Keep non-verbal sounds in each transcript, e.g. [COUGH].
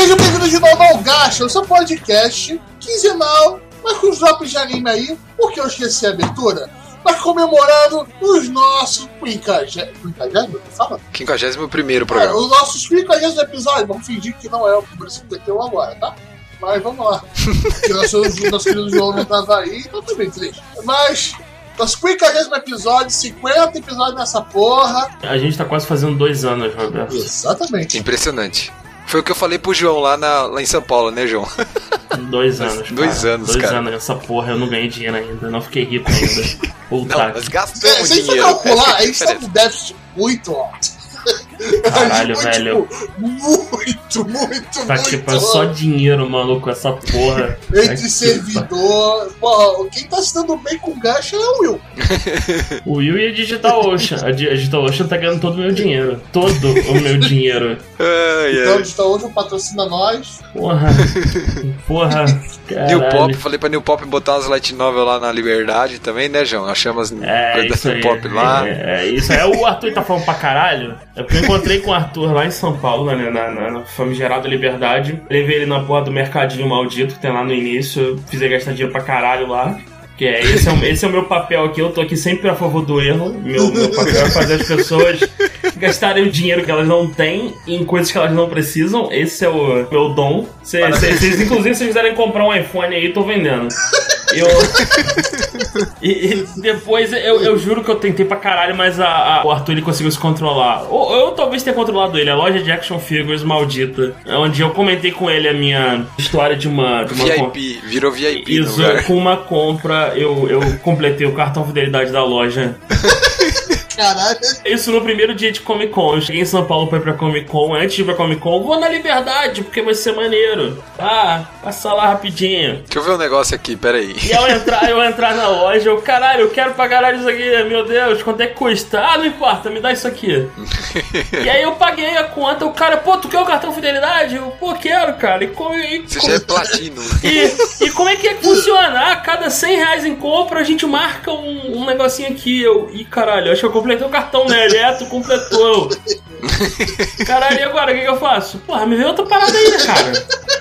sejam bem-vindos de novo ao Gacha, o seu podcast quinzenal, mas com os drops de anime aí, porque eu esqueci a abertura. Mas comemorando os nossos 50. 50? Fala? 51 É, programa. os nossos 50 episódios. Vamos fingir que não é o número 51 agora, tá? Mas vamos lá. [LAUGHS] Porque nosso, nosso querido João não tava aí, então bem triste. Mas, nosso 50 episódio, 50 episódios nessa porra. A gente tá quase fazendo dois anos, Roberto. Exatamente. Impressionante. Foi o que eu falei pro João lá, na- lá em São Paulo, né, João? Dois [LAUGHS] anos. Dois cara. anos, Dois cara. anos nessa porra, eu não ganhei dinheiro ainda. Não fiquei rico ainda. [LAUGHS] Puta Não, que gastamos É, Se a gente for dinheiro. calcular, essa a [LAUGHS] gente tá com déficit muito alto. Caralho, A foi, velho. Tipo, muito, muito, Tá muito que foi só dinheiro, maluco, essa porra. Tá Entre que servidor. Porra, quem tá se dando bem com gacha é o Will. O Will e a Digital Ocean. A Di- a Digital Ocean tá ganhando todo o meu dinheiro. Todo o meu dinheiro. Ai, Então, ai. está hoje patrocina nós. Porra. Porra. [LAUGHS] New Pop, Caralho. falei pra New Pop botar as light novel lá na Liberdade também, né, João? Achamos as É, coisas isso da aí. New Pop lá. É, é, isso aí. O Arthur tá falando pra caralho. É porque encontrei com o Arthur lá em São Paulo, né, na, na, na famigerada Liberdade. Levei ele na porra do mercadinho maldito que tem lá no início. Fiz ele gastar dinheiro pra caralho lá. Que é, esse, é o, esse é o meu papel aqui. Eu tô aqui sempre a favor do erro. Meu, meu papel é fazer as pessoas gastarem o dinheiro que elas não têm em coisas que elas não precisam. Esse é o meu dom. Cês- cês- Vocês, inclusive, se vocês quiserem comprar um iPhone aí, tô vendendo. Eu. [LAUGHS] E, e depois eu, eu juro que eu tentei pra caralho, mas a, a- o Arthur ele conseguiu se controlar. Ou eu talvez tenha controlado ele, a loja de action figures maldita. Onde eu comentei com ele a minha história de uma. De uma VIP, virou VIP no Isso, com uma compra, eu, eu completei o cartão fidelidade da loja. [LAUGHS] Caralho. Isso no primeiro dia de Comic Con. Eu cheguei em São Paulo pra ir pra Comic Con. Antes de ir pra Comic Con, vou na Liberdade, porque vai ser maneiro. Ah, passa lá rapidinho. Deixa eu ver um negócio aqui, peraí. E ao [LAUGHS] entrar, eu entrar na loja, eu, caralho, eu quero pagar isso aqui, meu Deus, quanto é que custa? Ah, não importa, me dá isso aqui. [LAUGHS] e aí eu paguei a conta, o cara, pô, tu quer o cartão fidelidade? Eu, pô, quero, cara. E como, e, Você como- já é platino. [LAUGHS] e, e como é que é que funciona? Ah, cada 100 reais em compra a gente marca um, um negocinho aqui. Eu, ih, caralho, acho que eu completei o cartão, né? Ele é, tu completou. Caralho, e agora? O que, que eu faço? Porra, me vê outra parada aí, né, cara?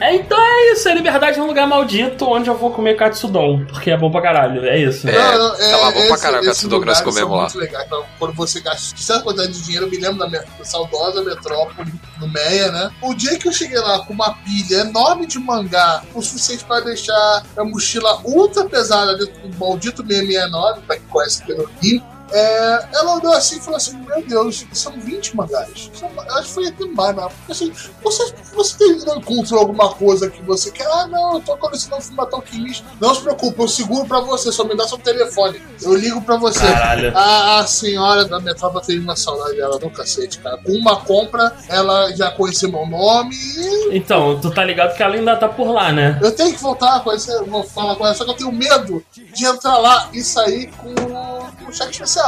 É, então é isso, é liberdade num lugar maldito onde eu vou comer katsudon, porque é bom pra caralho, é isso. É, tava bom pra caralho katsudon que nós comemos lá. muito legais. Então, quando você gasta certa quantidade de dinheiro, eu me lembro da minha saudosa metrópole no Meia, né? O dia que eu cheguei lá com uma pilha enorme de mangá, o suficiente para deixar a mochila ultra pesada dentro do maldito 669, pra quem conhece pelo Rio. É, ela olhou assim e falou assim: Meu Deus, são 20 mangás. São, acho que foi até mais, né? Assim, você, você tem, encontrou alguma coisa que você quer? Ah, não, eu tô colecionando Fumatão Kimis. Não se preocupe, eu seguro pra você, só me dá seu telefone. Eu ligo pra você. Caralho. A, a senhora da metrópole teve uma saudade dela do cacete, cara. Com uma compra, ela já conhecia meu nome e Então, tu tá ligado que ela ainda tá por lá, né? eu tenho que voltar a conhecer, vou falar com ela, só que eu tenho medo de entrar lá e sair com, com o cheque especial.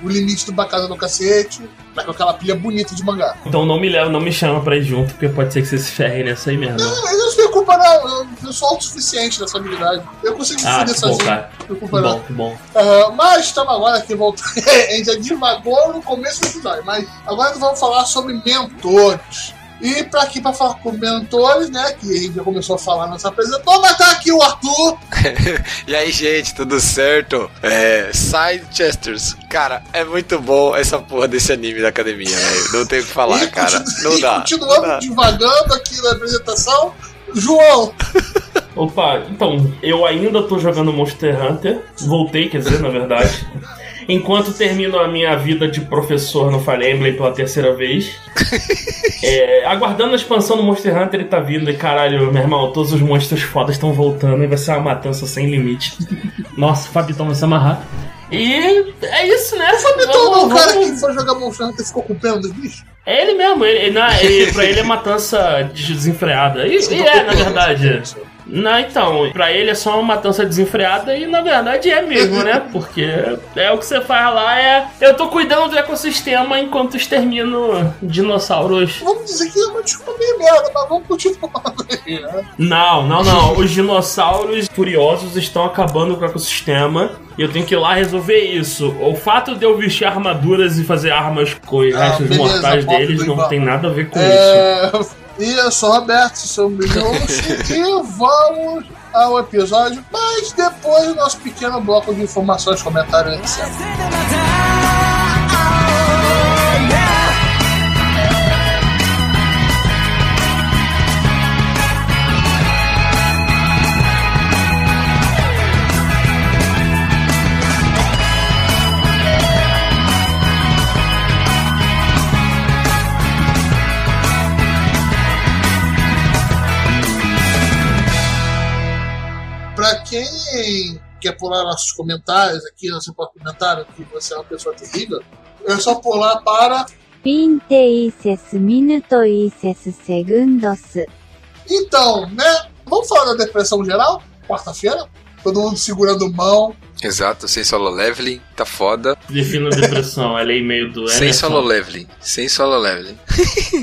O limite do bacana do cacete, com aquela pilha bonita de mangá. Então não me leva, não me chama pra ir junto, porque pode ser que você se ferre nessa aí mesmo. Não, mas eu não tenho culpa não, eu, sou autossuficiente nessa habilidade. Eu consigo me Ah, bom, sozinho. cara. Que culpa não. bom, bom. Ah, mas estamos agora aqui voltando. [LAUGHS] a gente já divagou no começo do episódio, mas agora nós vamos falar sobre mentores. E pra aqui, pra falar com mentores, né? Que a gente já começou a falar nessa apresentação, mas tá aqui o Arthur. [LAUGHS] E aí, gente, tudo certo? É. Side Chesters. Cara, é muito bom essa porra desse anime da academia, velho. Não tem o que falar, e cara. Não e dá. continuamos não dá. divagando aqui na apresentação. João, Opa, então, eu ainda tô jogando Monster Hunter. Voltei, quer dizer, na verdade. [LAUGHS] Enquanto termino a minha vida de professor no Fire Emblem pela terceira vez. [LAUGHS] É, aguardando a expansão do Monster Hunter, ele tá vindo. E caralho, meu irmão, todos os monstros fodas estão voltando. E vai ser uma matança sem limite. [LAUGHS] Nossa, o Fabitão vai se amarrar. E é isso, né? então Vamos- o cara vamos- que foi jogar Monster Hunter ficou com pena dos bichos? É ele mesmo, ele, ele, na- ele- pra ele é matança [LAUGHS] desenfreada. E, e é, na verdade. Não, então, pra ele é só uma matança desenfreada e na verdade é mesmo, né? Porque é o que você faz lá é. Eu tô cuidando do ecossistema enquanto extermino dinossauros. Vamos dizer que é uma desculpa meio merda, mas vamos continuar aí, né? Não, não, não. Os dinossauros furiosos estão acabando com o ecossistema. E eu tenho que ir lá resolver isso. O fato de eu vestir armaduras e fazer armas com os Ah, restos mortais deles não tem nada a ver com isso. [LAUGHS] E eu sou o Roberto, sou o Milhouse, [LAUGHS] e vamos ao episódio, mas depois do nosso pequeno bloco de informações, comentários, etc. quer pular nossos comentários aqui, nosso comentário, que você é uma pessoa terrível, é só pular para 26 minutos e 6 segundos. Então, né? Vamos falar da depressão geral? Quarta-feira? Todo mundo segurando mão. Exato, sem solo leveling, tá foda. Defina a depressão, ela é e-mail do Sem solo leveling, sem solo leveling.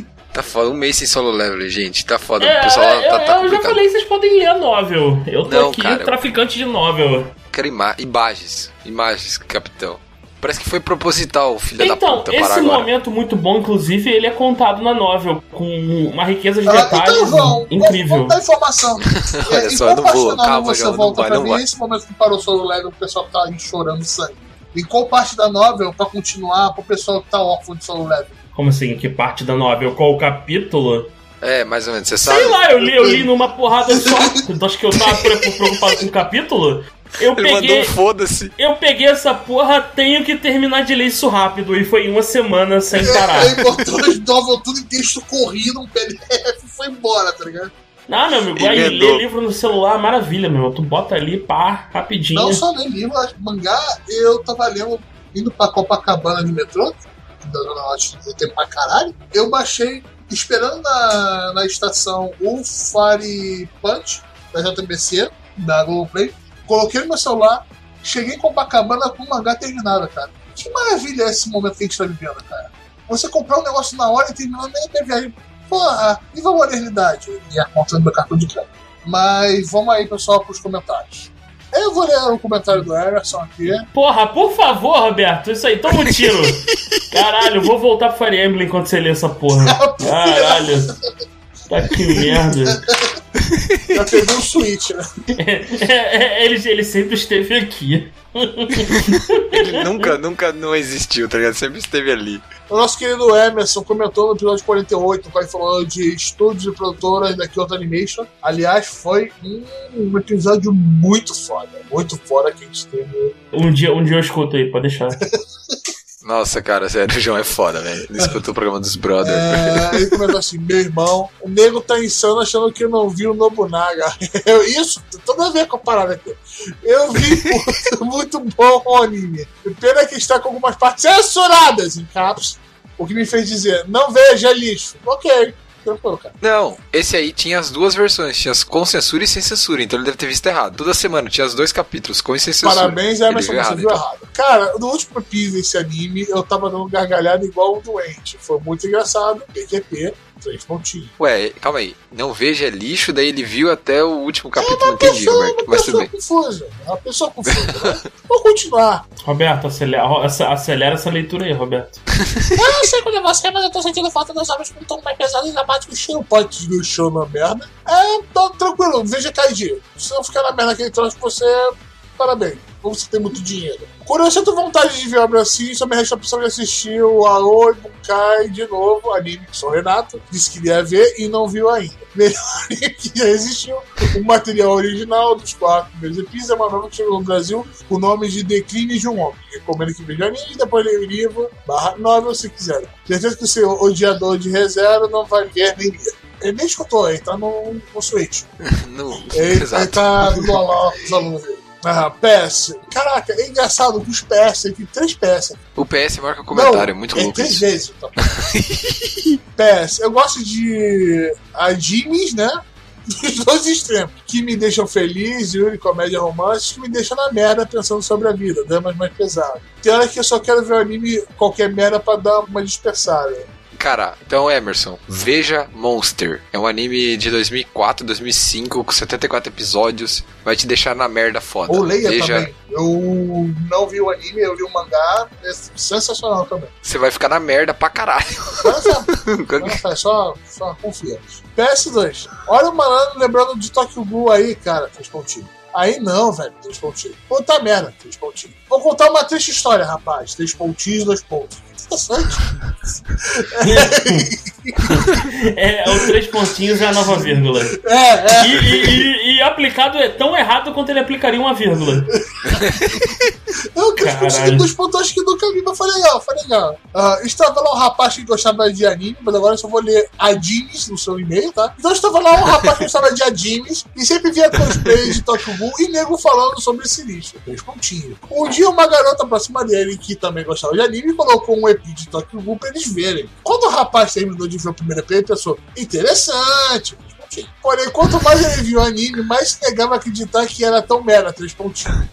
[LAUGHS] tá foda, um mês sem solo leveling, gente, tá foda. É, o pessoal é, tá, tá eu, já falei, vocês podem ler a novel. Eu tô Não, aqui, cara. traficante de novel. Quero ima imagens, imagens, capitão. Parece que foi proposital, filha da Então, puta, parar esse agora. momento muito bom, inclusive, ele é contado na novel, com uma riqueza de Ah, detalhes então vamos, incrível. vamos dar informação. [LAUGHS] Olha É, só, eu não vou, da calma, você João, não volta vai, pra não mim? vai. Esse momento que parou o solo leve, o pessoal tá aí chorando sangue. Em qual parte da novel, pra continuar, pro pessoal que tá órfão de solo leve? Como assim? Que parte da novel? Qual o capítulo? É, mais ou menos, você sabe? Sei lá, eu li, eu li numa porrada [LAUGHS] só. Tu acha que eu tava pre- preocupado com o capítulo? Eu Ele mandou peguei. foda-se. Eu peguei essa porra, tenho que terminar de ler isso rápido. E foi uma semana sem [LAUGHS] parar. Ele botou as novel tudo em texto corrido, um PDF e foi embora, tá ligado? Ah, meu amigo, aí ler livro no celular, maravilha, meu. Tu bota ali, pá, rapidinho. Não só ler livro, mangá, eu tava lendo, indo pra Copacabana de metrô, da Zona Norte tem tempo pra caralho. Eu baixei, esperando na, na estação o Fire Punch, da JBC, da Globoplay. Coloquei no meu celular, cheguei em Copacabana com o mangá terminado, cara. Que maravilha é esse momento que a gente tá vivendo, cara. Você comprar um negócio na hora e terminar nem a viagem. Porra, viva a modernidade. E a conta do meu cartão de crédito. Mas vamos aí, pessoal, pros comentários. Eu vou ler o comentário do Emerson aqui. Porra, por favor, Roberto, isso aí, toma um tiro. [LAUGHS] Caralho, vou voltar pro Fire Emblem enquanto você lê essa porra. Caralho. Tá que merda. Já pegou o Switch, né? É, é, ele, ele sempre esteve aqui. Ele nunca, nunca não existiu, tá ligado? Sempre esteve ali. O nosso querido Emerson comentou no episódio 48, quando falou de estúdios e produtoras da Kyoto Animation. Aliás, foi um, um episódio muito foda. Muito foda que a gente teve. Um dia, um dia eu escuto aí, pode deixar. [LAUGHS] Nossa, cara, sério, o João é foda, velho. Ele escutou o programa dos brothers. É, ele comentou assim: meu irmão, o nego tá insano achando que eu não vi o Nobunaga. [LAUGHS] Eu, isso, tudo a ver com a parada aqui. Eu vi muito, [LAUGHS] muito bom o anime. Pena que está com algumas partes censuradas em caps. O que me fez dizer, não veja lixo. Ok, cara. Não, esse aí tinha as duas versões, tinha as com censura e sem censura, então ele deve ter visto errado. Toda semana tinha os dois capítulos, com e sem censura. Parabéns, Emerson, viu você errado, viu então. errado. Cara, no último episódio desse anime, eu tava dando gargalhada igual um doente. Foi muito engraçado. PQP, três pontinhos. Ué, calma aí. Não veja é lixo, daí ele viu até o último capítulo, não Uma entendi, pessoa, Roberto. uma Mas tudo pessoa confusa. É Uma pessoa confusa. né? [LAUGHS] Vou continuar. Roberto, acelera, acelera essa leitura aí, Roberto. [LAUGHS] Eu não sei quando é você, mas eu tô sentindo falta das obras com um tom mais pesado e dramático. Cheio pode do show na merda. É, tá tranquilo, veja KD. Se não ficar na merda aquele troço, você. Parabéns. Ou você tem muito dinheiro. Quando eu sinto vontade de ver obra assim, só me resta a opção de assistir o Aoi Bunkai de novo, anime que sou Renato, disse que iria ver e não viu ainda. [LAUGHS] Melhor anime que já existiu. O material original dos quatro primeiros episódios é uma nova que chegou no Brasil com o nome de Decline de um Homem. Recomendo que veja anime e depois leia o livro, barra novel se quiser. Certeza que o seu odiador de reserva não vai ver nem ler. Ele nem escutou, ele tá no, no Switch. [LAUGHS] Não, Ele, ele exato. tá no lá, os alunos dele. Ah, PS. Caraca, é engraçado que os PS, tem três PS. O PS marca comentário, é muito é louco três isso. vezes. Então. [LAUGHS] PS, eu gosto de animes, né? Dos dois extremos. Que me deixam feliz, Yuri, comédia romântica, que me deixam na merda pensando sobre a vida, dramas mais pesados. Tem hora que eu só quero ver o anime qualquer merda pra dar uma dispersada. Cara, então Emerson, veja Monster. É um anime de 2004, 2005, com 74 episódios. Vai te deixar na merda foda. Ou leia veja, também. Eu não vi o anime, eu vi o mangá. É sensacional também. Você vai ficar na merda pra caralho. Olha só, olha só, só, só confia. PS2. Olha o malandro lembrando de Tokyo Ghoul aí, cara. Três pontinhos. Aí não, velho. Três pontinhos. Puta merda. Três pontinhos. Vou contar uma triste história, rapaz. Três pontinhos, dois pontos. Interessante. [LAUGHS] É, o três pontinhos é a nova vírgula. É, é. E, e- e- e aplicado é tão errado quanto ele aplicaria uma vírgula. [LAUGHS] Três Caralho. pontinhos, dois pontos acho que nunca vi, mas foi legal, foi legal. Ah, estava lá um rapaz que gostava de anime, mas agora eu só vou ler animes no seu e-mail, tá? Então estava lá um rapaz que gostava de animes e sempre via cosplay de Tokyo Ghoul e nego falando sobre esse lixo. Três pontinhos. Um dia uma garota próxima dele, que também gostava de anime, colocou um EP de Tokyo Ghoul pra eles verem. Quando o rapaz terminou de ver o primeiro EP, ele pensou, interessante. Porém, quanto mais ele viu o anime, mais se negava a acreditar que era tão mera, três pontinhos.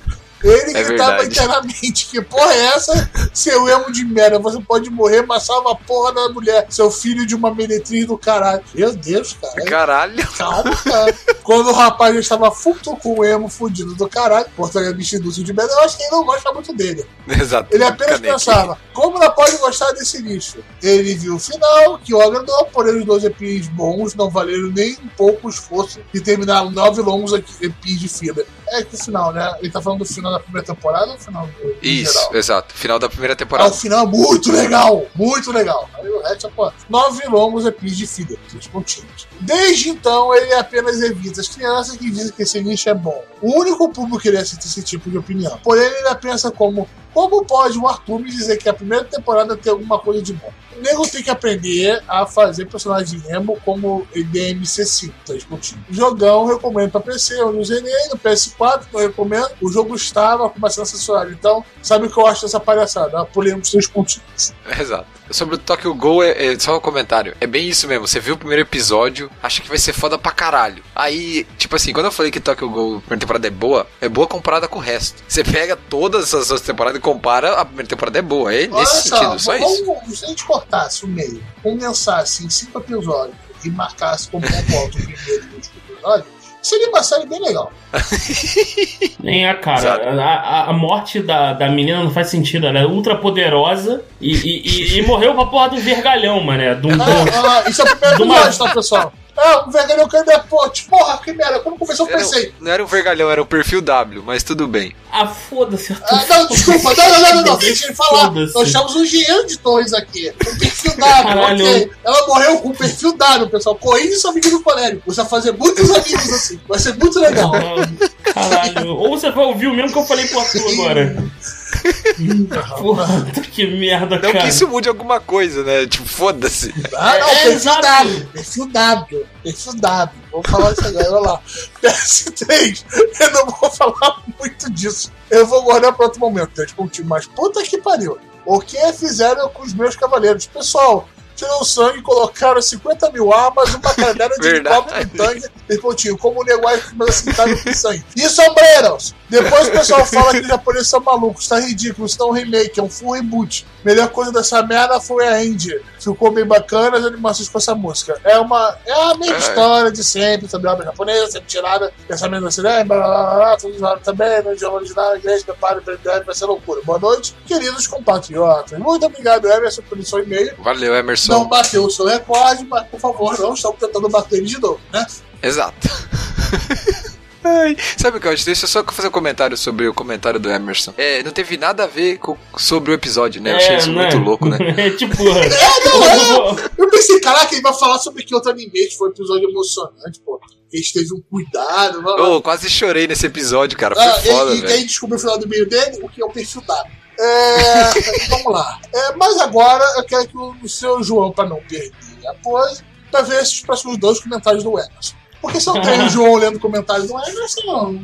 Ele É gritava verdade. internamente: Que porra é essa? Seu emo de merda, você pode morrer, mas salva a porra da mulher, seu filho de uma meretriz do caralho. Meu Deus, cara. Caralho. Calma, cara. Quando o rapaz já estava futo com o emo fudido do caralho, portaria bicho indústrio de merda, eu acho que ele não gosta muito dele. Exato. Ele apenas pensava, como ela pode gostar desse lixo? Ele viu o final, que o agradou, porém os dois EPs bons não valeram nem um pouco o esforço de terminar nove longos EPs de fila. É que o final, né? Ele tá falando do final da primeira temporada ou final do Isso, geral? exato. Final da primeira Ah, o temporada. final é muito legal, muito legal. Aí o resto é, pô, nove longos EPs de fila, três pontinhos. Desde então, ele apenas evita as crianças que dizem que esse lixo é bom. O único público que ele aceita esse tipo de opinião. Porém, ele pensa como, como pode o Arthur me dizer que a primeira temporada tem alguma coisa de bom? O nego tem que aprender a fazer personagem emo como DMC5, três pontinhos. Jogão, recomendo pra PC, eu não zerei, no PS4, eu recomendo. O jogo estava com uma sensacional. Então, sabe o que eu acho dessa palhaçada? Pulei uns três pontinhos. Exato. Sobre o Tokyo Ghoul, é, é só um comentário. É bem isso mesmo. Você viu o primeiro episódio, acha que vai ser foda pra caralho. Aí, tipo assim, quando eu falei que Tokyo Ghoul, primeira temporada é boa, é boa comparada com o resto. Você pega todas as outras temporadas e compara, a primeira temporada é boa. É Olha nesse sentido, só isso. vamos, cortasse o meio, condensasse em cinco episódios e marcasse como ponto alto o primeiro e o último episódio, seria uma série bem legal. [LAUGHS] Nem a cara. A, a- a morte da, da menina não faz sentido. Ela é ultra poderosa e, e, e- e morreu pra porra do vergalhão, mané. Do, do, Ah, ah, isso é o primeiro Do episódio, mar- tá, pessoal? É, o vergalhão caindo é pote. Porra, que merda. Quando começou, eu pensei. não era um vergalhão, era o perfil W, mas tudo bem. Ah, foda-se. Ah, não, desculpa, não, não, não, não, não, deixa ele falar. Nós chamamos um engenheiro de torres aqui. Um perfil W, [LAUGHS] Caralho. ok. Ela morreu com perfil W, pessoal. Corrige sua amiga do colégio. Você vai fazer muitos amigos assim. Vai ser muito legal. Ah, Caralho. Ou você vai ouvir o mesmo que eu falei pro Arthur agora. [LAUGHS] [LAUGHS] Porra, que merda, Não cara. que isso mude alguma coisa, né? Tipo, foda-se. Ah, não, É, perfil exato. W. Perfil W. Perfil W. Vou falar isso agora, olha lá. PS3, eu não vou falar muito disso. Eu vou guardar para outro momento, três pontinhos. Mas puta que pariu. O que fizeram com os meus cavaleiros? Pessoal, tiram sangue e colocaram 50 mil armas, uma [LAUGHS] cadeira de helicóptero no tanque, três pontinhos. Como o negócio que meus assintaram com sangue. E sombreros! Depois o pessoal fala que os japoneses são malucos, tá ridículo, isso não é um remake, é um full reboot. Melhor coisa dessa merda foi a Indie. Ficou bem bacana as animações com essa música. É uma. É a mesma É. história de sempre, sobre a obra japonesa, sempre tirada, pensamento assim, né? Blá, blá, blá, blá, tudo zoado também, no idioma original, inglês, prepare, prepare, vai ser loucura. Boa noite, queridos compatriotas. Muito obrigado, Emerson, pelo seu e-mail. Valeu, Emerson. Não bateu o seu recorde, mas por favor, não estamos tentando bater ele de novo, né? Exato. [LAUGHS] Ai, sabe o que eu acho? Deixa eu só fazer um comentário sobre o comentário do Emerson. É, não teve nada a ver com- sobre o episódio, né? Eu achei isso né? muito louco, né? [LAUGHS] É tipo. não, Eu pensei, caraca, ele vai falar sobre que outro anime que foi um episódio emocionante, pô. Eles teve um cuidado. blá, blá. Eu quase chorei nesse episódio, cara. Foi Ah, foda, e, e descobriu o final do e-mail dele, o que é o perfil W. É, vamos lá. É, mas agora eu quero que o seu João, para não perder a pose, para ver esses próximos dois comentários do Emerson. Porque se [LAUGHS] não tem o João lendo comentários do Emerson, não.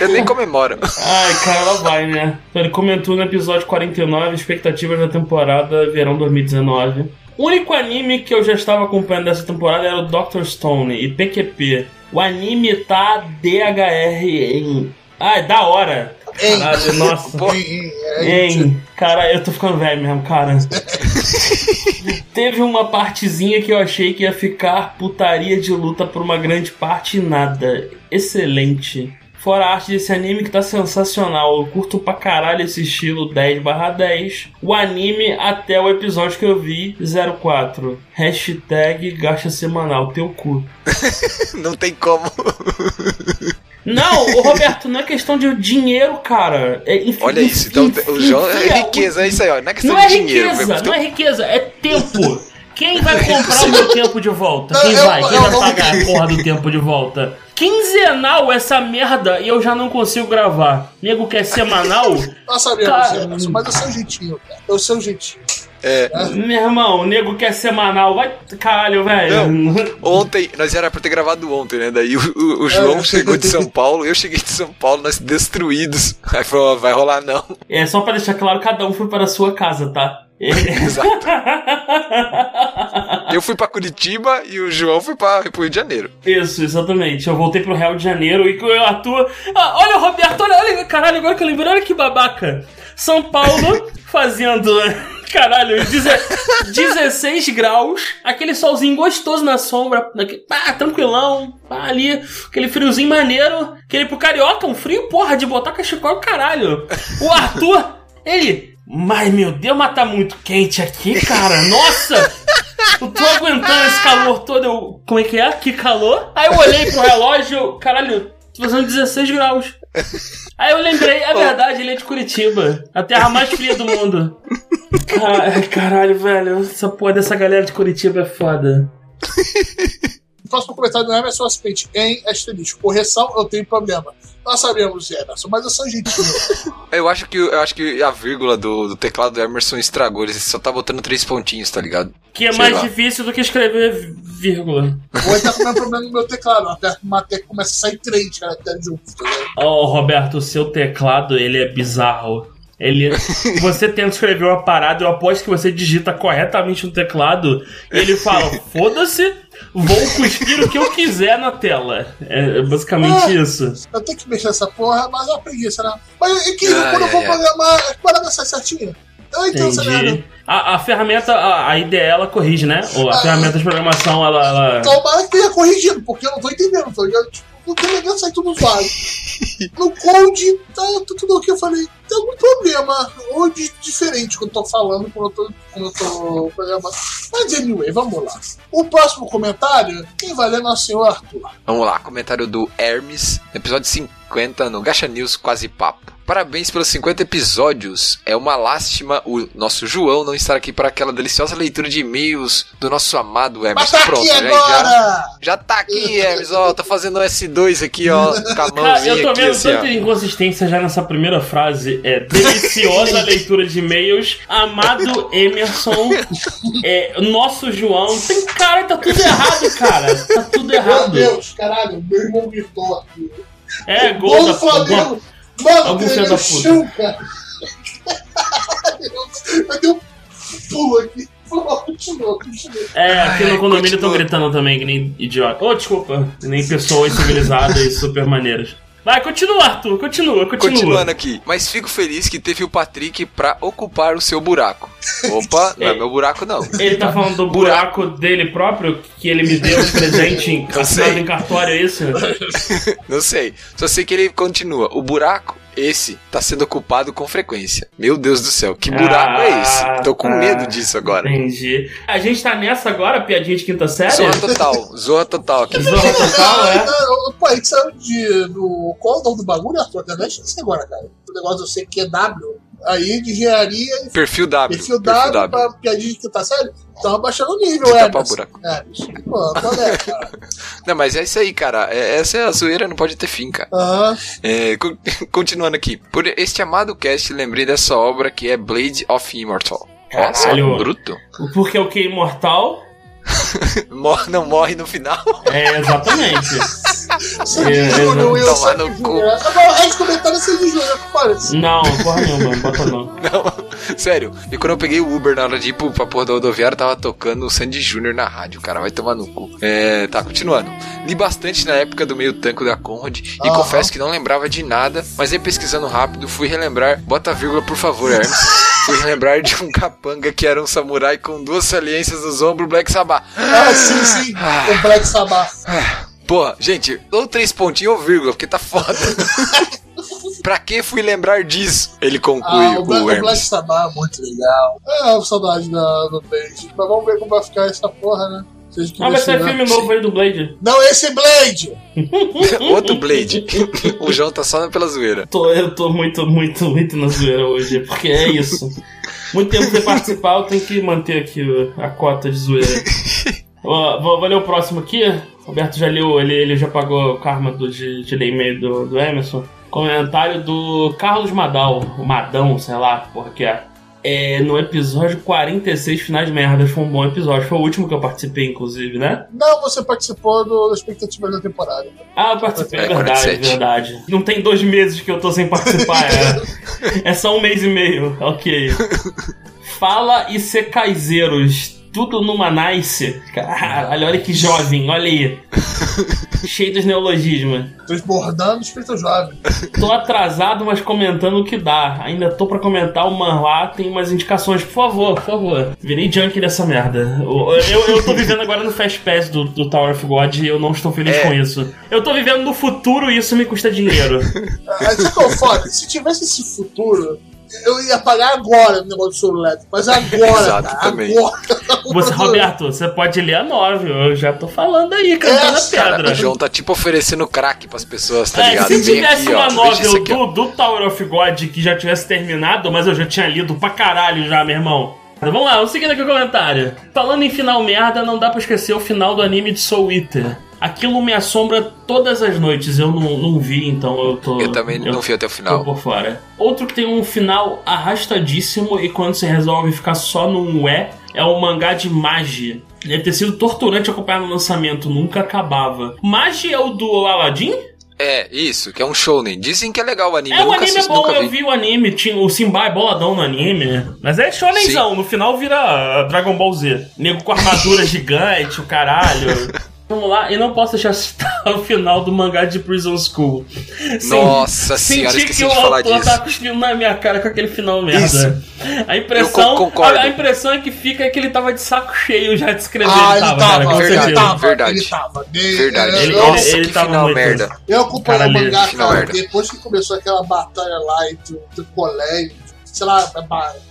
Eu nem comemoro. Ai, cara, ela vai, né? Ele comentou no episódio 49, expectativas da temporada verão 2019. O único anime que eu já estava acompanhando dessa temporada era o Dr. Stone e PQP. O anime tá DHR em. Ah, é da hora. Caralho, nossa. Pô. Hein, cara, eu tô ficando velho mesmo, cara. [LAUGHS] Teve uma partezinha que eu achei que ia ficar putaria de luta por uma grande parte e nada. Excelente. Fora a arte desse anime que tá sensacional. Eu curto pra caralho esse estilo 10 10. O anime até o episódio que eu vi, 04. Hashtag gacha semanal, teu cu. [LAUGHS] Não tem como. Não, Roberto, não é questão de dinheiro, cara. É, enfim, Olha isso. Então, o João é riqueza, é isso aí, ó. Não é questão Não é de dinheiro. riqueza, não é riqueza, é tempo. [LAUGHS] Quem vai comprar o meu tempo de volta? Não, Quem eu- vai? Quem eu vai pagar a porra do tempo de volta? Quinzenal essa merda e eu já não consigo gravar. Nego quer semanal? Nós sabemos, Cara- mas é o seu jeitinho, cara. É o seu jeitinho. Meu irmão, nego quer semanal. Vai. Caralho, velho. Ontem, nós era pra ter gravado ontem, né? Daí o, o- o João É. chegou de São Paulo, eu cheguei de São Paulo, nós destruídos. [LAUGHS] Aí falou, vai rolar não. É só pra deixar claro, cada um foi para a sua casa, tá? [LAUGHS] Exato. Eu fui pra Curitiba e o João foi pra, pro Rio de Janeiro. Isso, exatamente. Eu voltei pro Rio de Janeiro e com o Arthur. Ah, olha o Roberto, olha, olha, caralho, agora que eu lembrei, olha que babaca. São Paulo [LAUGHS] fazendo. Caralho, deze- [LAUGHS] 16 graus, aquele solzinho gostoso na sombra, pá, tranquilão, pá, ali, aquele friozinho maneiro, aquele pro carioca, um frio, porra, de botar cachecol, caralho. O Arthur, ele, mas meu Deus, mas tá muito quente aqui, cara, nossa! Eu tô aguentando esse calor todo. Eu, como é que é? Que calor? Aí eu olhei pro relógio, caralho, tô fazendo 16 graus. Aí eu lembrei, é verdade, ele é de Curitiba. A terra mais fria do mundo. Ca- Caralho, velho, essa porra dessa galera de Curitiba é foda. [LAUGHS] O próximo comentário do Emerson é o seguinte: em asterisco, correção, eu tenho problema. Nós sabemos, Emerson, mas eu sou jeitinho. Eu acho que, eu acho que a vírgula do, do teclado do Emerson estragou, ele só tá botando três pontinhos, tá ligado? Que é Sei mais lá. difícil do que escrever vírgula. Ou ele tá com o mesmo problema no meu teclado. Aperta uma tecla começa a sair três caracteres juntos. Tá ligado? Ó, Roberto, o seu teclado, ele é bizarro. Ele, [LAUGHS] você tenta escrever uma parada, eu aposto que você digita corretamente no teclado, e ele fala, [LAUGHS] foda-se, vou cuspir o que eu quiser na tela. É basicamente Ah. isso. Eu tenho que mexer nessa porra, mas é uma preguiça, né? Mas é que eu, Ai, quando eu vou ai. programar, as paradas saem certinho. Eu entendo essa merda. Entendi. A, a ferramenta, a, a IDE, ela corrige, né? Ou a Ah. ferramenta de programação, ela... ela... Tomara que tenha corrigido, porque eu não tô entendendo, tá ligado? Tipo, no Telegram sai tudo zoado. No Code, tá tudo ok. Eu falei, tem algum problema, ou de diferente quando eu tô falando, quando eu tô, quando eu tô programando. Mas anyway, vamos lá. O próximo comentário, quem vai ler nosso senhor Arthur. Vamos lá, comentário do Hermes, episódio 50 no Gacha News Quase Papo. Parabéns pelos 50 episódios. É uma lástima o nosso João não estar aqui para aquela deliciosa leitura de e-mails do nosso amado Hermes. Mas tá Pronto, aqui já, já, agora! já tá aqui, Hermes. Ó, tô fazendo o S2 aqui, ó, com a Cara, eu tô aqui vendo assim, tanta ó. inconsistência já nessa primeira frase. É deliciosa [LAUGHS] leitura de e-mails. Amado Emerson. É, nosso João. Tem cara, tá tudo errado, cara. Tá tudo Meu errado. Deus, caralho, meu irmão gritou aqui. É, gol Gol Mano, algum tremeu filho da chão, cara. [LAUGHS] Eu dei um pulo aqui. Continua, continua. É, aqui no condomínio estão gritando também, que nem idiota. Ô, desculpa. Nem pessoas civilizadas e super maneiras. Vai, continua, Arthur. Continua, continua. Continuando aqui, mas fico feliz que teve o Patrick pra ocupar o seu buraco. Opa, [LAUGHS] não é meu buraco não. Ele tá falando do buraco dele próprio, que ele me deu de [LAUGHS] presente em, assinado em cartório, é isso? [LAUGHS] Não sei. Só sei que ele continua. O buraco, esse, tá sendo ocupado com frequência. Meu Deus do céu, que buraco Ah, é esse? Tô com tá. medo disso agora. Entendi. A gente tá nessa agora, piadinha de quinta série? Zorra total, zorra total aqui. Zorra total, é? Ah, Pô, a gente saiu de, do. Qual é o nome do bagulho, Arthur? Eu nem sei agora, cara. O negócio do CQW. Aí de engenharia e Perfil W. perfil W pra piadinha de quinta série. Tava baixando o nível, De é. tapar buraco. É. Pô, qual é, cara? [LAUGHS] Não, mas é isso aí, cara. É- essa é a zoeira, não pode ter fim, cara. Aham. É, con- [LAUGHS] continuando aqui. Por este amado cast, lembrei dessa obra que é Blade of Immortal. Caralho. bruto. Porque o que é imortal? [LAUGHS] Morre, não morre no final. É, exatamente. Sandy É, Júnior, Will, Sandy no Júnior. Agora, antes de comentar Sandy Júnior, que parece. Não, porra nenhuma, bota não. Não, sério. E quando eu peguei o Uber na hora de ir pro- pra porra da rodoviária, tava tocando o Sandy Júnior na rádio, cara. Vai tomar no cu. É, tá, continuando. Li bastante na época do meio tanco da Conrad e Aham. confesso que não lembrava de nada, mas aí pesquisando rápido fui relembrar. Bota vírgula, por favor, Hermes. Fui relembrar de um capanga que era um samurai com duas saliências nos ombros Black Sabbath. Ah, sim, sim. O Black Sabbath. Porra, gente, ou três pontinhos ou vírgula, porque tá foda. [LAUGHS] pra que fui lembrar disso? Ele conclui Ah, o, Black, o o Black Hermes. Sabbath é muito legal. É, saudade da, do Blade. Mas vamos ver como vai ficar essa porra, né? Seja que Ah, vai Deus sair filme novo aí do Blade. Não, esse Blade! [LAUGHS] Outro Blade. o João tá só pela zoeira. Tô, eu tô muito, muito, muito na zoeira hoje, porque é isso. Muito tempo sem participar, eu tenho que manter aqui a cota de zoeira. [LAUGHS] Ó, vou, vou ler o próximo aqui. O Roberto já leu, ele, ele já pagou o karma do, de, de ler e-mail do, do Emerson. Comentário do Carlos Madal, o Madão, sei lá, que porra que é. É, no episódio 46, Finais Merdas, foi um bom episódio. Foi o último que eu participei, inclusive, né? Não, você participou do, da expectativa da temporada. Ah, eu participei, é verdade, 47. verdade. Não tem dois meses que eu tô sem participar, é. [LAUGHS] é só um mês e meio, ok. Fala e secaizeiros, tudo numa nice. Caralho, olha que jovem, olha aí. [LAUGHS] Cheio dos neologismos. Transbordando espírito jovem. Tô atrasado, mas comentando o que dá. Ainda tô pra comentar o manhwa, tem umas indicações, por favor, por favor. Virei junkie dessa merda. Eu, eu, eu tô vivendo agora no Fast Pass do, do Tower of God e eu não estou feliz É. com isso. Eu tô vivendo no futuro e isso me custa dinheiro. [LAUGHS] Ah, Sabe qual é foda? Se tivesse esse futuro, eu ia pagar agora o negócio do soro elétrico. Mas [LAUGHS] agora, Exato, cara, também. agora. Você, Roberto, você pode ler a 9, eu já tô falando aí, cantando a Essa, Cara, pedra. o João tá tipo oferecendo crack pras pessoas, tá É, ligado? se tivesse aqui, ó, uma isso novel aqui, ó. do, do Tower of God que já tivesse terminado, mas eu já tinha lido pra caralho já, meu irmão. Vamos lá, vamos seguindo aqui o comentário. Falando em final merda, não dá pra esquecer o final do anime de Soul Eater. Aquilo me assombra todas as noites. Eu não, não vi, então eu tô. Eu também não vi até o Tô final. por fora. Outro que tem um final arrastadíssimo e quando você resolve ficar só num ué é o mangá de Magi. Deve ter sido torturante acompanhar no lançamento, nunca acabava. Magi é o do Aladdin? É, isso, que é um shounen. Dizem que é legal o anime. É, eu o anime é assisto, bom, nunca eu vi o anime, tinha, o Simba é boladão no anime, mas é shonenzão, no final vira Dragon Ball Z. Nego com armadura [LAUGHS] gigante, o caralho. Vamos lá, e não posso deixar citar [LAUGHS] o final do mangá de Prison School. Nossa senhora, senti esqueci que de o falar autor tá cuspindo na minha cara com aquele final merda. Isso. A impressão, Eu. A, a impressão é que fica é que ele tava de saco cheio já de escrever. Ah, ele ele tava, cara, tava, verdade, ele tava, verdade. ele tava. De- Verdade. Eu, Ele- Nossa, ele que tava final muito- merda. eu acompanhei o mangá, cara, merda. depois que começou aquela batalha lá entre o entre o colégio, sei lá,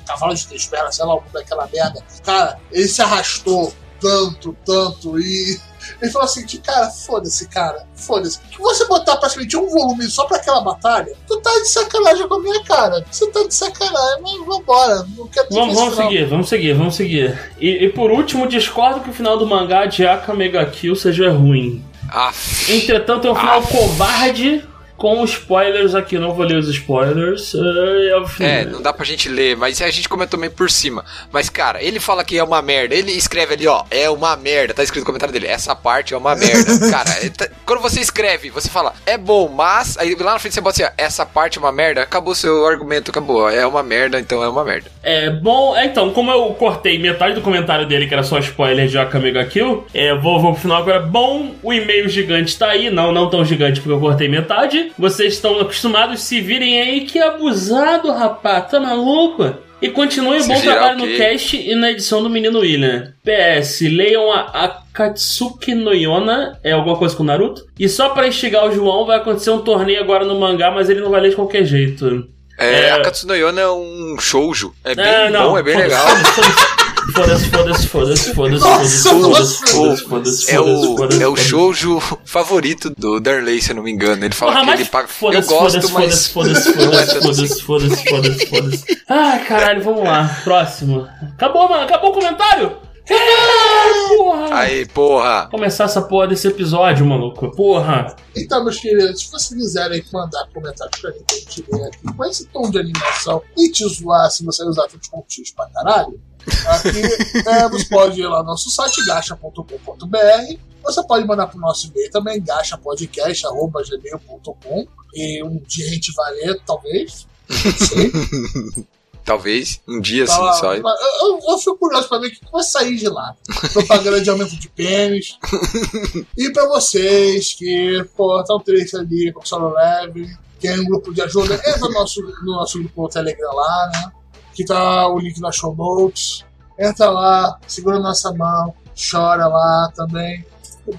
cavalo de espera, sei lá, daquela merda. Cara, ele se arrastou tanto, tanto, e ele falou assim, tipo, cara, foda-se, cara, foda-se. Que você botar praticamente um volume só pra aquela batalha, tu tá de sacanagem com a minha cara. Você tá de sacanagem, mas vambora. Não quero Vamos, vamos seguir, vamos seguir, vamos seguir. E, e por último, discordo que o final do mangá de Aka Mega Kill seja ruim. Aff. Entretanto, é um final Ah. covarde com spoilers aqui. Não vou ler os spoilers. É, é. É, não dá pra gente ler, mas a gente comentou meio por cima. Mas, cara, ele fala que é uma merda. Ele escreve ali, ó, é uma merda. Tá escrito no comentário dele, essa parte é uma merda. [LAUGHS] cara, tá- quando você escreve, você fala, é bom, mas. Aí lá na frente você bota assim, ó, essa parte é uma merda. Acabou seu argumento, acabou. É uma merda, então é uma merda. É bom, é, então, como eu cortei metade do comentário dele, que era só spoiler de Aka Mega Kill, é, vou, vou pro final agora. Bom, o e-mail gigante tá aí. Não, não tão gigante porque eu cortei metade. Vocês estão acostumados, se virem aí. Que abusado, rapaz. Tá maluco? E continue o bom virar, trabalho ok. no cast e na edição do Menino William. PS, leiam a Akatsuki no Yona, é alguma coisa com Naruto. E só pra instigar o João, vai acontecer um torneio agora no mangá, mas ele não vai ler de qualquer jeito. É, É. A Katsuno Yona é um shoujo. É bem É, não, bom, é bem legal. [LAUGHS] Foda-se, foda-se, foda-se, foda-se, foda-se, foda-se, foda-se, É foda-se, o, foda-se, é o shoujo favorito do Darley, se eu não me engano. Ele fala que ele paga. Eu foda-se, gosto, foda-se, mas. foda-se, foda-se, [LAUGHS] assim. foda-se, foda-se, foda-se, foda-se. Ai, caralho, vamos lá. Próximo. Acabou, mano. Acabou o comentário? É, porra. Aí, porra. Começar essa porra desse episódio, maluco. Porra. Então, meus queridos, se vocês quiserem mandar comentários pra mim pra gente ler aqui com esse tom de animação e te zoar se você usar tantos pontinhos pra caralho, aqui é, você pode ir lá no nosso site, gacha.com.br, Você pode mandar pro nosso e-mail também, gachapodcast.gmail.com e um dia a gente vai ler, talvez. Não sei. [LAUGHS] Talvez, um dia Tá assim só. Eu, eu, eu fico curioso pra ver o que vai sair de lá. Propaganda de aumento de pênis. [LAUGHS] e pra vocês que, pô, tão triste ali com o solo leve, querem um grupo de ajuda, entra no nosso, no nosso grupo Telegram lá, né? Que tá o link na show notes. Entra lá, segura nossa mão, chora lá também.